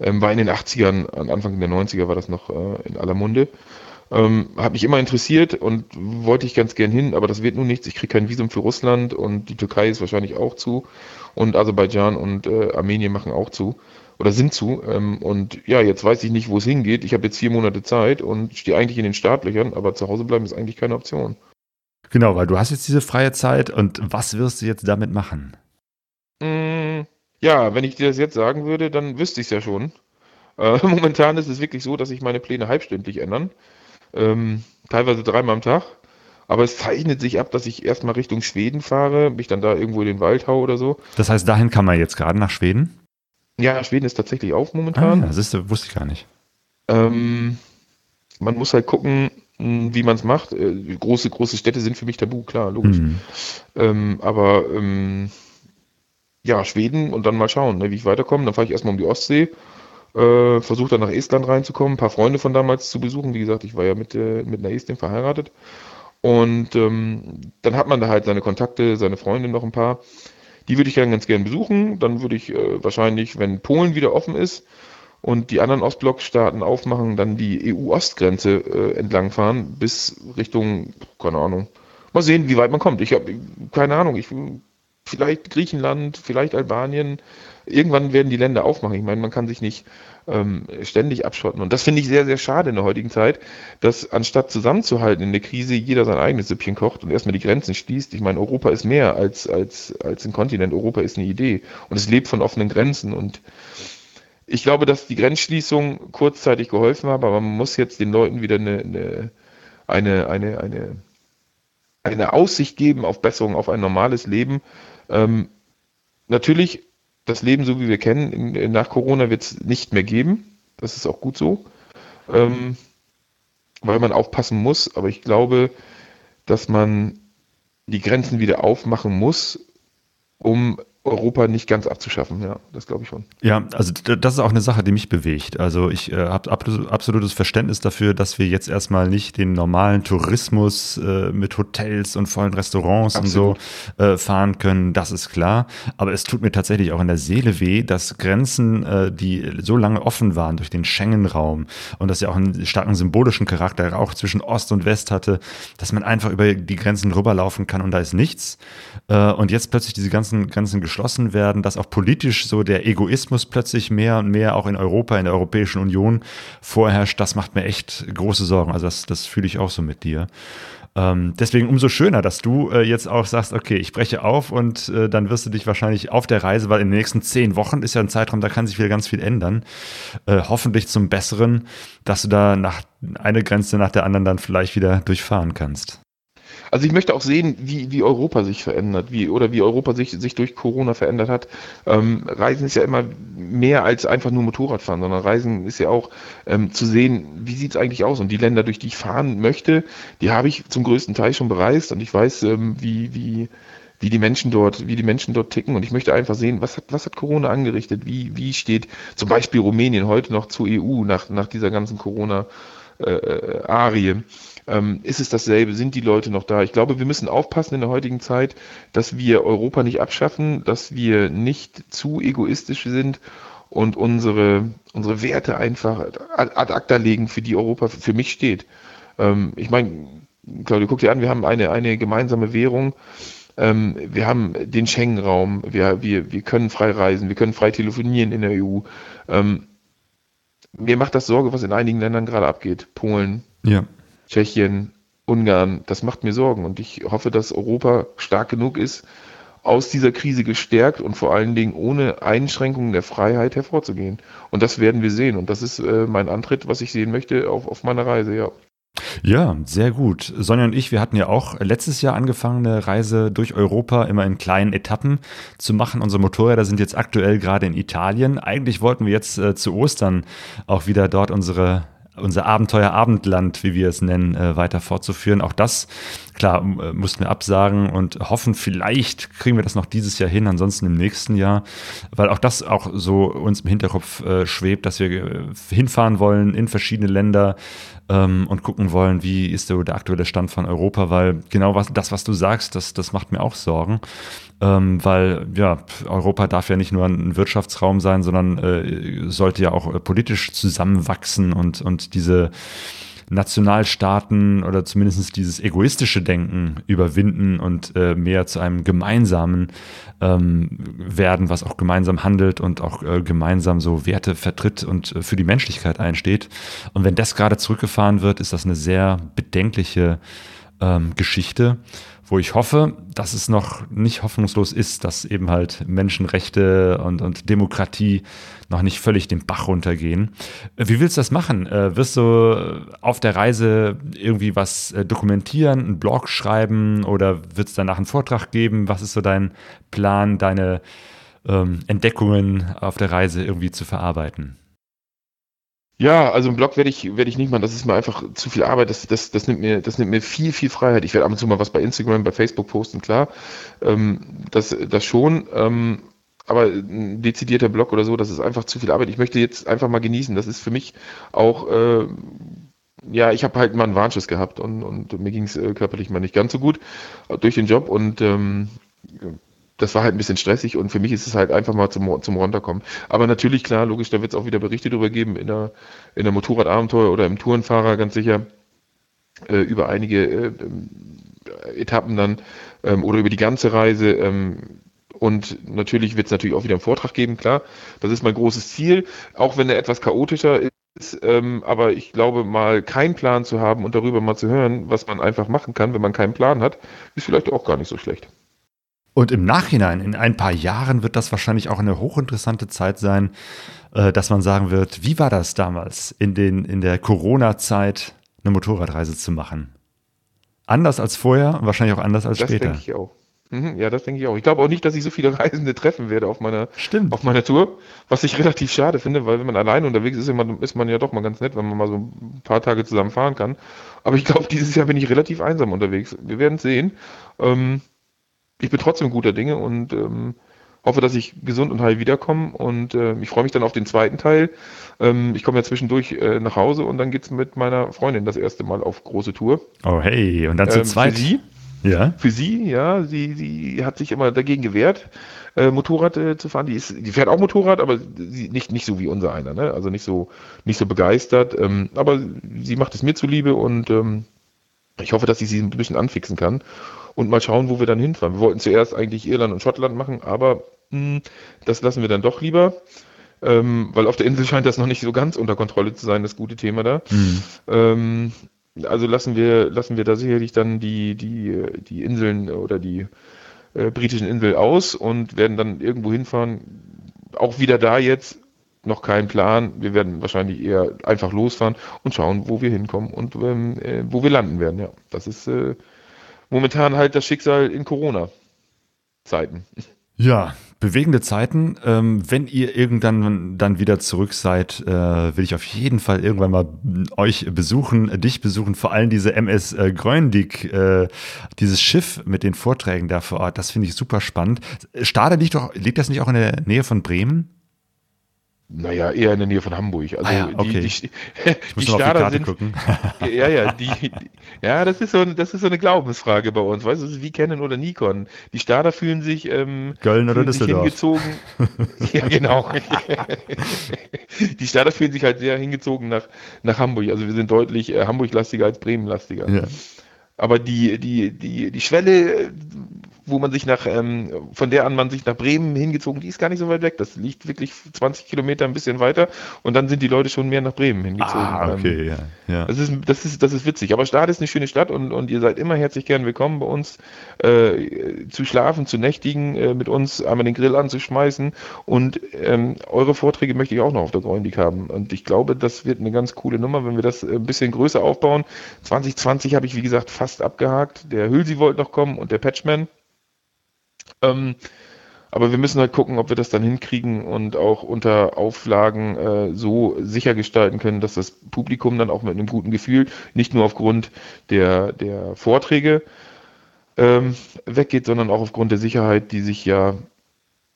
Ähm, war in den 80ern, Anfang der 90er war das noch äh, in aller Munde. Ähm, hat mich immer interessiert und wollte ich ganz gern hin, aber das wird nun nichts. Ich kriege kein Visum für Russland und die Türkei ist wahrscheinlich auch zu und Aserbaidschan und äh, Armenien machen auch zu. oder sind zu. Ähm, und ja, jetzt weiß ich nicht, wo es hingeht. Ich habe jetzt vier Monate Zeit und stehe eigentlich in den Startlöchern, aber zu Hause bleiben ist eigentlich keine Option. Genau, weil du hast jetzt diese freie Zeit und was wirst du jetzt damit machen? Mm, ja, wenn ich dir das jetzt sagen würde, dann wüsste ich es ja schon. Äh, momentan ist es wirklich so, dass sich meine Pläne halbstündlich ändern. Ähm, teilweise dreimal am Tag. Aber es zeichnet sich ab, dass ich erstmal Richtung Schweden fahre, mich dann da irgendwo in den Wald hau oder so. Das heißt, dahin kann man jetzt gerade nach Schweden? Ja, Schweden ist tatsächlich auf momentan. Ah, das ist, wusste ich gar nicht. Ähm, man muss halt gucken, wie man es macht. Äh, große, große Städte sind für mich tabu, klar, logisch. Mhm. Ähm, aber ähm, ja, Schweden und dann mal schauen, ne, wie ich weiterkomme. Dann fahre ich erstmal um die Ostsee, äh, versuche dann nach Estland reinzukommen, ein paar Freunde von damals zu besuchen. Wie gesagt, ich war ja mit, äh, mit einer Estin verheiratet. Und ähm, dann hat man da halt seine Kontakte, seine Freunde noch ein paar. Die würde ich dann ganz gern besuchen. Dann würde ich äh, wahrscheinlich, wenn Polen wieder offen ist und die anderen Ostblockstaaten aufmachen, dann die EU-Ostgrenze äh, entlangfahren bis Richtung, keine Ahnung. Mal sehen, wie weit man kommt. Ich habe keine Ahnung. Ich vielleicht Griechenland, vielleicht Albanien. Irgendwann werden die Länder aufmachen. Ich meine, man kann sich nicht ähm, ständig abschotten. Und das finde ich sehr, sehr schade in der heutigen Zeit, dass anstatt zusammenzuhalten in der Krise jeder sein eigenes Süppchen kocht und erstmal die Grenzen schließt. Ich meine, Europa ist mehr als, als, als ein Kontinent. Europa ist eine Idee und es lebt von offenen Grenzen. Und ich glaube, dass die Grenzschließung kurzzeitig geholfen hat, aber man muss jetzt den Leuten wieder eine, eine, eine, eine, eine, Aussicht geben auf Besserung, auf ein normales Leben. Ähm, natürlich, das Leben, so wie wir kennen, nach Corona wird es nicht mehr geben. Das ist auch gut so, ähm, weil man aufpassen muss. Aber ich glaube, dass man die Grenzen wieder aufmachen muss, um Europa nicht ganz abzuschaffen, ja, das glaube ich schon. Ja, also das ist auch eine Sache, die mich bewegt. Also ich äh, habe absolutes Verständnis dafür, dass wir jetzt erstmal nicht den normalen Tourismus äh, mit Hotels und vollen Restaurants Absolut. und so äh, fahren können, das ist klar. Aber es tut mir tatsächlich auch in der Seele weh, dass Grenzen, äh, die so lange offen waren durch den Schengen-Raum und das ja auch einen starken symbolischen Charakter auch zwischen Ost und West hatte, dass man einfach über die Grenzen rüberlaufen kann und da ist nichts. Äh, und jetzt plötzlich diese ganzen Grenzen geschlossen werden, dass auch politisch so der Egoismus plötzlich mehr und mehr auch in Europa, in der Europäischen Union vorherrscht, das macht mir echt große Sorgen. Also das, das fühle ich auch so mit dir. Ähm, deswegen umso schöner, dass du äh, jetzt auch sagst, okay, ich breche auf und äh, dann wirst du dich wahrscheinlich auf der Reise, weil in den nächsten zehn Wochen ist ja ein Zeitraum, da kann sich wieder ganz viel ändern. Äh, hoffentlich zum Besseren, dass du da nach eine Grenze nach der anderen dann vielleicht wieder durchfahren kannst. Also ich möchte auch sehen, wie, wie Europa sich verändert, wie oder wie Europa sich, sich durch Corona verändert hat. Ähm, Reisen ist ja immer mehr als einfach nur Motorradfahren, sondern Reisen ist ja auch ähm, zu sehen, wie sieht es eigentlich aus. Und die Länder, durch die ich fahren möchte, die habe ich zum größten Teil schon bereist und ich weiß, ähm, wie, wie, wie die Menschen dort, wie die Menschen dort ticken. Und ich möchte einfach sehen, was hat, was hat Corona angerichtet? Wie, wie steht zum Beispiel Rumänien heute noch zur EU nach, nach dieser ganzen Corona-Arie? Äh, ähm, ist es dasselbe? Sind die Leute noch da? Ich glaube, wir müssen aufpassen in der heutigen Zeit, dass wir Europa nicht abschaffen, dass wir nicht zu egoistisch sind und unsere, unsere Werte einfach ad, acta legen, für die Europa für mich steht. Ähm, ich meine, Claudio, guck dir an, wir haben eine, eine gemeinsame Währung. Ähm, wir haben den Schengen-Raum, wir, wir, wir können frei reisen, wir können frei telefonieren in der EU. Ähm, mir macht das Sorge, was in einigen Ländern gerade abgeht. Polen, ja. Tschechien, Ungarn, das macht mir Sorgen. Und ich hoffe, dass Europa stark genug ist, aus dieser Krise gestärkt und vor allen Dingen ohne Einschränkungen der Freiheit hervorzugehen. Und das werden wir sehen. Und das ist äh, mein Antritt, was ich sehen möchte auf, auf meiner Reise, ja. Ja, sehr gut. Sonja und ich, wir hatten ja auch letztes Jahr angefangen, eine Reise durch Europa immer in kleinen Etappen zu machen. Unsere Motorräder sind jetzt aktuell gerade in Italien. Eigentlich wollten wir jetzt äh, zu Ostern auch wieder dort unsere unser Abenteuer Abendland, wie wir es nennen, äh, weiter fortzuführen. Auch das, klar, äh, mussten wir absagen und hoffen, vielleicht kriegen wir das noch dieses Jahr hin, ansonsten im nächsten Jahr, weil auch das auch so uns im Hinterkopf äh, schwebt, dass wir äh, hinfahren wollen in verschiedene Länder ähm, und gucken wollen, wie ist der, der aktuelle Stand von Europa, weil genau was, das, was du sagst, das, das macht mir auch Sorgen. Ähm, weil ja, Europa darf ja nicht nur ein Wirtschaftsraum sein, sondern äh, sollte ja auch äh, politisch zusammenwachsen und, und diese Nationalstaaten oder zumindest dieses egoistische Denken überwinden und äh, mehr zu einem gemeinsamen ähm, werden, was auch gemeinsam handelt und auch äh, gemeinsam so Werte vertritt und äh, für die Menschlichkeit einsteht. Und wenn das gerade zurückgefahren wird, ist das eine sehr bedenkliche ähm, Geschichte wo ich hoffe, dass es noch nicht hoffnungslos ist, dass eben halt Menschenrechte und, und Demokratie noch nicht völlig den Bach runtergehen. Wie willst du das machen? Äh, wirst du auf der Reise irgendwie was äh, dokumentieren, einen Blog schreiben oder wird es danach einen Vortrag geben? Was ist so dein Plan, deine ähm, Entdeckungen auf der Reise irgendwie zu verarbeiten? Ja, also im Blog werde ich, werde ich nicht machen. Das ist mir einfach zu viel Arbeit. Das, das, das, nimmt mir, das nimmt mir viel, viel Freiheit. Ich werde ab und zu mal was bei Instagram, bei Facebook posten, klar. Ähm, das, das schon. Ähm, aber ein dezidierter Blog oder so, das ist einfach zu viel Arbeit. Ich möchte jetzt einfach mal genießen. Das ist für mich auch, äh, ja, ich habe halt mal einen Warnschuss gehabt und, und mir ging es äh, körperlich mal nicht ganz so gut durch den Job und ähm, das war halt ein bisschen stressig und für mich ist es halt einfach mal zum, zum Runterkommen. Aber natürlich, klar, logisch, da wird es auch wieder Berichte darüber geben in der, in der Motorradabenteuer oder im Tourenfahrer, ganz sicher, äh, über einige äh, Etappen dann ähm, oder über die ganze Reise. Ähm, und natürlich wird es natürlich auch wieder einen Vortrag geben, klar. Das ist mein großes Ziel, auch wenn er etwas chaotischer ist. Ähm, aber ich glaube, mal keinen Plan zu haben und darüber mal zu hören, was man einfach machen kann, wenn man keinen Plan hat, ist vielleicht auch gar nicht so schlecht. Und im Nachhinein, in ein paar Jahren, wird das wahrscheinlich auch eine hochinteressante Zeit sein, äh, dass man sagen wird, wie war das damals in, den, in der Corona-Zeit, eine Motorradreise zu machen? Anders als vorher und wahrscheinlich auch anders als das später. Das denke ich auch. Mhm, ja, das denke ich auch. Ich glaube auch nicht, dass ich so viele Reisende treffen werde auf meiner, Stimmt. auf meiner Tour, was ich relativ schade finde, weil wenn man alleine unterwegs ist, ist man, ist man ja doch mal ganz nett, wenn man mal so ein paar Tage zusammen fahren kann. Aber ich glaube, dieses Jahr bin ich relativ einsam unterwegs. Wir werden es sehen. Ähm, ich bin trotzdem guter Dinge und ähm, hoffe, dass ich gesund und heil wiederkomme. Und äh, ich freue mich dann auf den zweiten Teil. Ähm, ich komme ja zwischendurch äh, nach Hause und dann geht es mit meiner Freundin das erste Mal auf große Tour. Oh hey, und dann zu ähm, zweit? Für sie, ja. Für sie, ja, sie, sie hat sich immer dagegen gewehrt, äh, Motorrad äh, zu fahren. Die, ist, die fährt auch Motorrad, aber sie, nicht, nicht so wie unser einer, ne? Also nicht so, nicht so begeistert. Ähm, aber sie macht es mir zuliebe und ähm, ich hoffe, dass ich sie ein bisschen anfixen kann und mal schauen, wo wir dann hinfahren. Wir wollten zuerst eigentlich Irland und Schottland machen, aber mh, hm, das lassen wir dann doch lieber. Ähm, weil auf der Insel scheint das noch nicht so ganz unter Kontrolle zu sein, das gute Thema da. Mhm. Ähm, also lassen wir, lassen wir da sicherlich dann die, die, die Inseln oder die äh, britischen Inseln aus und werden dann irgendwo hinfahren. Auch wieder da jetzt noch kein Plan. Wir werden wahrscheinlich eher einfach losfahren und schauen, wo wir hinkommen und ähm, äh, wo wir landen werden. Ja, das ist äh, momentan halt das Schicksal in Corona-Zeiten. Ja, bewegende Zeiten. Ähm, wenn ihr irgendwann dann wieder zurück seid, äh, will ich auf jeden Fall irgendwann mal euch besuchen, dich besuchen, vor allem diese MS äh, Gröndig, äh, dieses Schiff mit den Vorträgen da vor Ort. Das finde ich super spannend. Stade liegt doch, liegt das nicht auch in der Nähe von Bremen? Naja, eher in der Nähe von Hamburg. Also ah ja, okay. die, die, ich muss die Starter sind, gucken. ja, ja, die, ja, das ist so, das ist so eine Glaubensfrage bei uns. Weißt du, wie Canon oder Nikon. Die Starter fühlen sich, ähm, Köln oder Düsseldorf. hingezogen. ja, genau. die Starter fühlen sich halt sehr hingezogen nach, nach Hamburg. Also wir sind deutlich äh, Hamburg-lastiger als Bremen-lastiger. Ja. Aber die, die, die, die Schwelle, wo man sich nach, ähm, von der an man sich nach Bremen hingezogen, die ist gar nicht so weit weg. Das liegt wirklich 20 Kilometer ein bisschen weiter und dann sind die Leute schon mehr nach Bremen hingezogen. Ah, okay, ähm, ja, ja. Das ist, das ist, das ist witzig. Aber Stade ist eine schöne Stadt und, und ihr seid immer herzlich gern willkommen bei uns, äh, zu schlafen, zu nächtigen, äh, mit uns einmal den Grill anzuschmeißen und ähm, eure Vorträge möchte ich auch noch auf der Gründig haben. Und ich glaube, das wird eine ganz coole Nummer, wenn wir das ein bisschen größer aufbauen. 2020 habe ich, wie gesagt, fast abgehakt. Der Hülsi wollte noch kommen und der Patchman. Ähm, aber wir müssen halt gucken, ob wir das dann hinkriegen und auch unter Auflagen äh, so sicher gestalten können, dass das Publikum dann auch mit einem guten Gefühl, nicht nur aufgrund der, der Vorträge ähm, weggeht, sondern auch aufgrund der Sicherheit, die sich ja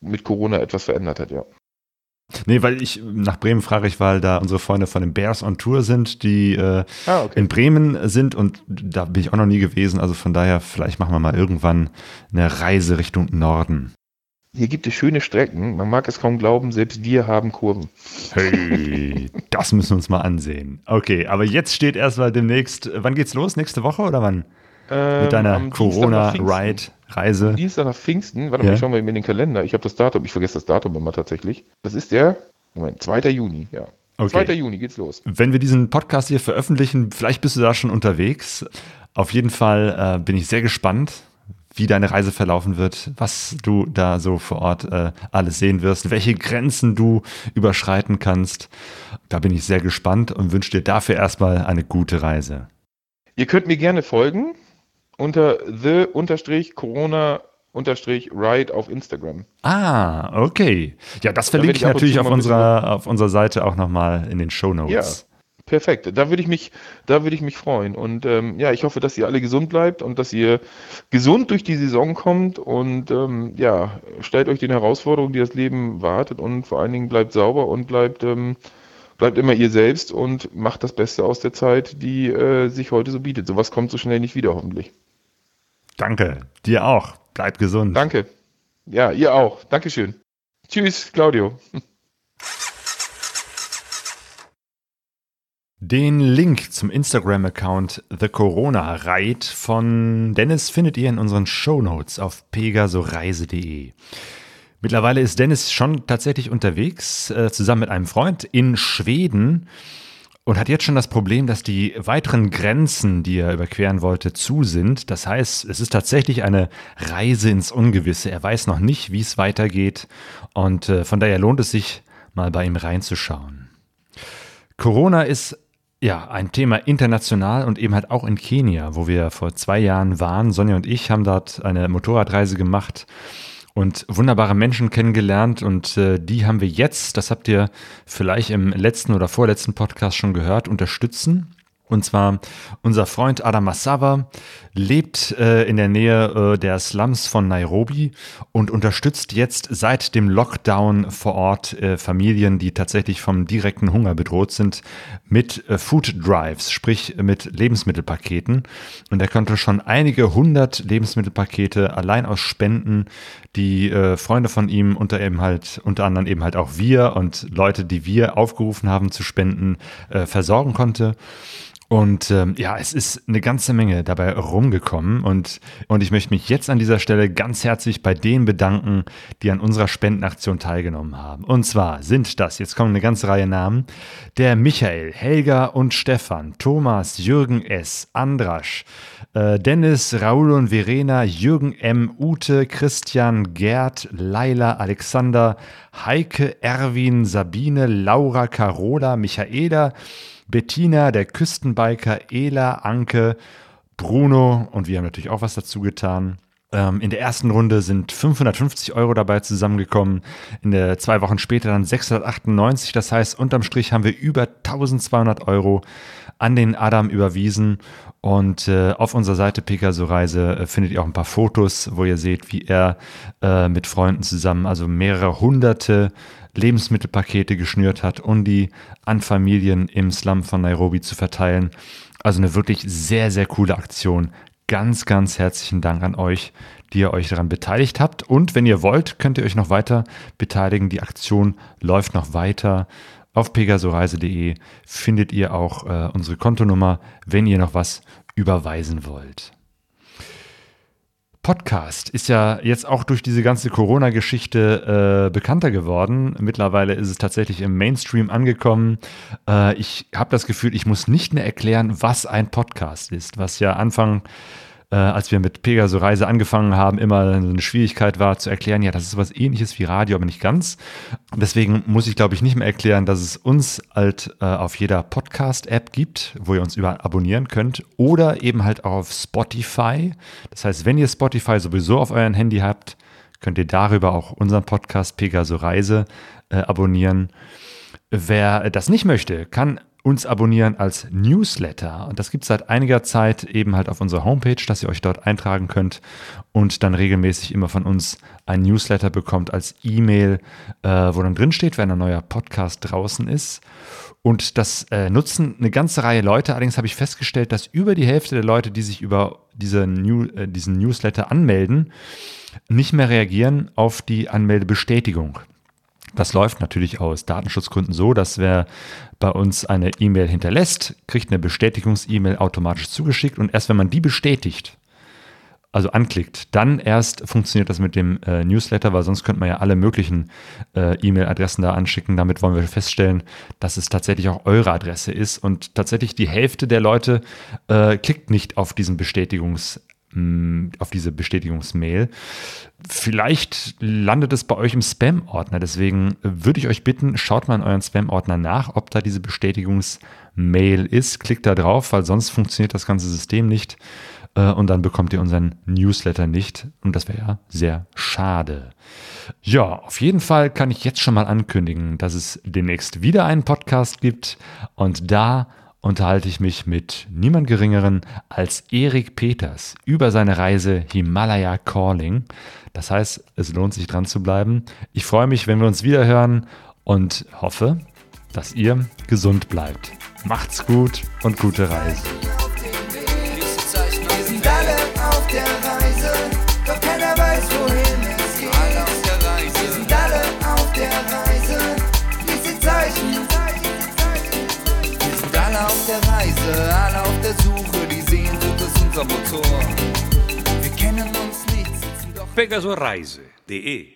mit Corona etwas verändert hat, ja. Nee, weil ich nach Bremen frage ich, weil da unsere Freunde von den Bears on Tour sind, die äh, ah, okay. in Bremen sind und da bin ich auch noch nie gewesen. Also von daher, vielleicht machen wir mal irgendwann eine Reise Richtung Norden. hier gibt es schöne Strecken. Man mag es kaum glauben, selbst wir haben Kurven. Hey, das müssen wir uns mal ansehen. Okay, aber jetzt steht erstmal demnächst, wann geht's los? Nächste Woche oder wann? Ähm, Mit deiner nach Pfingsten. Corona-Ride-Reise. Dienstag nach Pfingsten. Warte Ja. mal, ich schau mal in den Kalender. Ich habe das Datum, ich vergesse das Datum immer tatsächlich. Das ist der, Moment, 2. Juni, ja. Okay. 2. Juni geht's los. Wenn wir diesen Podcast hier veröffentlichen, vielleicht bist du da schon unterwegs. Auf jeden Fall äh, bin ich sehr gespannt, wie deine Reise verlaufen wird, was du da so vor Ort äh, alles sehen wirst, welche Grenzen du überschreiten kannst. Da bin ich sehr gespannt und wünsche dir dafür erstmal eine gute Ihr könnt mir gerne folgen unter the-corona-ride auf Instagram. Ah, okay. Ja, das Da verlinke ich natürlich auf unserer, auf unserer Seite auch nochmal in den Show Notes. Perfekt. Da würde ich mich, da würde ich mich freuen. Und ähm, ja, ich hoffe, dass ihr alle gesund bleibt und dass ihr gesund durch die Saison kommt und ähm, ja, stellt euch den Herausforderungen, die das Leben wartet und vor allen Dingen bleibt sauber und bleibt, ähm, bleibt immer ihr selbst und macht das Beste aus der Zeit, die äh, sich heute so bietet. Sowas kommt so schnell nicht wieder, hoffentlich. Danke. Dir auch. Bleib gesund. Danke. Ja, ihr auch. Dankeschön. Tschüss, Claudio. Den Link zum Instagram-Account The Corona Ride von Dennis findet ihr in unseren Shownotes auf pegasoreise.de. Mittlerweile ist Dennis schon tatsächlich unterwegs, äh, zusammen mit einem Freund in Schweden und hat jetzt schon das Problem, dass die weiteren Grenzen, die er überqueren wollte, zu sind. Das heißt, es ist tatsächlich eine Reise ins Ungewisse. Er weiß noch nicht, wie es weitergeht und äh, von daher lohnt es sich, mal bei ihm reinzuschauen. Corona ist ja ein Thema international und eben halt auch in Kenia, wo wir vor zwei Jahren waren. Sonja und ich haben dort eine Motorradreise gemacht und wunderbare Menschen kennengelernt und äh, die haben wir jetzt, das habt ihr vielleicht im letzten oder vorletzten Podcast schon gehört, unterstützen. Und zwar unser Freund Adam Massawa lebt äh, in der Nähe äh, der Slums von Nairobi und unterstützt jetzt seit dem Lockdown vor Ort äh, Familien, die tatsächlich vom direkten Hunger bedroht sind, mit äh, Food Drives, sprich mit Lebensmittelpaketen. Und er konnte schon einige hundert Lebensmittelpakete allein aus Spenden, die äh, Freunde von ihm unter eben halt, unter anderem eben halt auch wir und Leute, die wir aufgerufen haben zu spenden, äh, versorgen konnte. Und ähm, ja, es ist eine ganze Menge dabei rumgekommen und, und ich möchte mich jetzt an dieser Stelle ganz herzlich bei denen bedanken, die an unserer Spendenaktion teilgenommen haben. Und zwar sind das, jetzt kommen eine ganze Reihe Namen, der Michael, Helga und Stefan, Thomas, Jürgen S., Andrasch, äh, Dennis, Raul und Verena, Jürgen M., Ute, Christian, Gerd, Laila, Alexander, Heike, Erwin, Sabine, Laura, Carola, Michaela, Bettina, der Küstenbiker, Ela, Anke, Bruno und wir haben natürlich auch was dazu getan. Ähm, in der ersten Runde sind 550 Euro dabei zusammengekommen. In der zwei Wochen später dann 698. Das heißt, unterm Strich haben wir über 1200 Euro an den Adam überwiesen. Und äh, auf unserer Seite Pegaso Reise äh, findet ihr auch ein paar Fotos, wo ihr seht, wie er äh, mit Freunden zusammen, also mehrere hunderte Lebensmittelpakete geschnürt hat, um die an Familien im Slum von Nairobi zu verteilen. Also eine wirklich sehr, sehr coole Aktion. Ganz, ganz herzlichen Dank an euch, die ihr euch daran beteiligt habt. Und wenn ihr wollt, könnt ihr euch noch weiter beteiligen. Die Aktion läuft noch weiter. Auf pegasoreise.de findet ihr auch äh, unsere Kontonummer, wenn ihr noch was überweisen wollt. Podcast ist ja jetzt auch durch diese ganze Corona-Geschichte äh, bekannter geworden. Mittlerweile ist es tatsächlich im Mainstream angekommen. Äh, ich habe das Gefühl, ich muss nicht mehr erklären, was ein Podcast ist, was ja Anfang äh, als wir mit Pegaso Reise angefangen haben, immer eine Schwierigkeit war zu erklären, ja, das ist was ähnliches wie Radio, aber nicht ganz. Deswegen muss ich, glaube ich, nicht mehr erklären, dass es uns halt äh, auf jeder Podcast-App gibt, wo ihr uns überall abonnieren könnt oder eben halt auch auf Spotify. Das heißt, wenn ihr Spotify sowieso auf euren Handy habt, könnt ihr darüber auch unseren Podcast Pegaso Reise äh, abonnieren. Wer das nicht möchte, kann uns abonnieren als Newsletter. Und das gibt es seit einiger Zeit eben halt auf unserer Homepage, dass ihr euch dort eintragen könnt und dann regelmäßig immer von uns ein Newsletter bekommt als E-Mail, äh, wo dann drin steht, wenn ein neuer Podcast draußen ist. Und das äh, nutzen eine ganze Reihe Leute. Allerdings habe ich festgestellt, dass über die Hälfte der Leute, die sich über diese New, äh, diesen Newsletter anmelden, nicht mehr reagieren auf die Anmeldebestätigung. Das läuft natürlich aus Datenschutzgründen so, dass wer bei uns eine E-Mail hinterlässt, kriegt eine Bestätigungs-E-Mail automatisch zugeschickt und erst wenn man die bestätigt, also anklickt, dann erst funktioniert das mit dem äh, Newsletter, weil sonst könnte man ja alle möglichen äh, E-Mail-Adressen da anschicken. Damit wollen wir feststellen, dass es tatsächlich auch eure Adresse ist und tatsächlich die Hälfte der Leute äh, klickt nicht auf diesen Bestätigungs- auf diese Bestätigungsmail. Vielleicht landet es bei euch im Spam-Ordner. Deswegen würde ich euch bitten, schaut mal in euren Spam-Ordner nach, ob da diese Bestätigungsmail ist. Klickt da drauf, weil sonst funktioniert das ganze System nicht. Äh, und dann bekommt ihr unseren Newsletter nicht. Und das wäre ja sehr schade. Ja, auf jeden Fall kann ich jetzt schon mal ankündigen, dass es demnächst wieder einen Podcast gibt. Und da unterhalte ich mich mit niemand Geringeren als Erik Peters über seine Reise Himalaya Calling. Das heißt, es lohnt sich dran zu bleiben. Ich freue mich, wenn wir uns wieder hören und hoffe, dass ihr gesund bleibt. Macht's gut und gute Reise. Reise, unser Motor. Wir kennen uns nicht, sitzen doch. Pegasoreise.de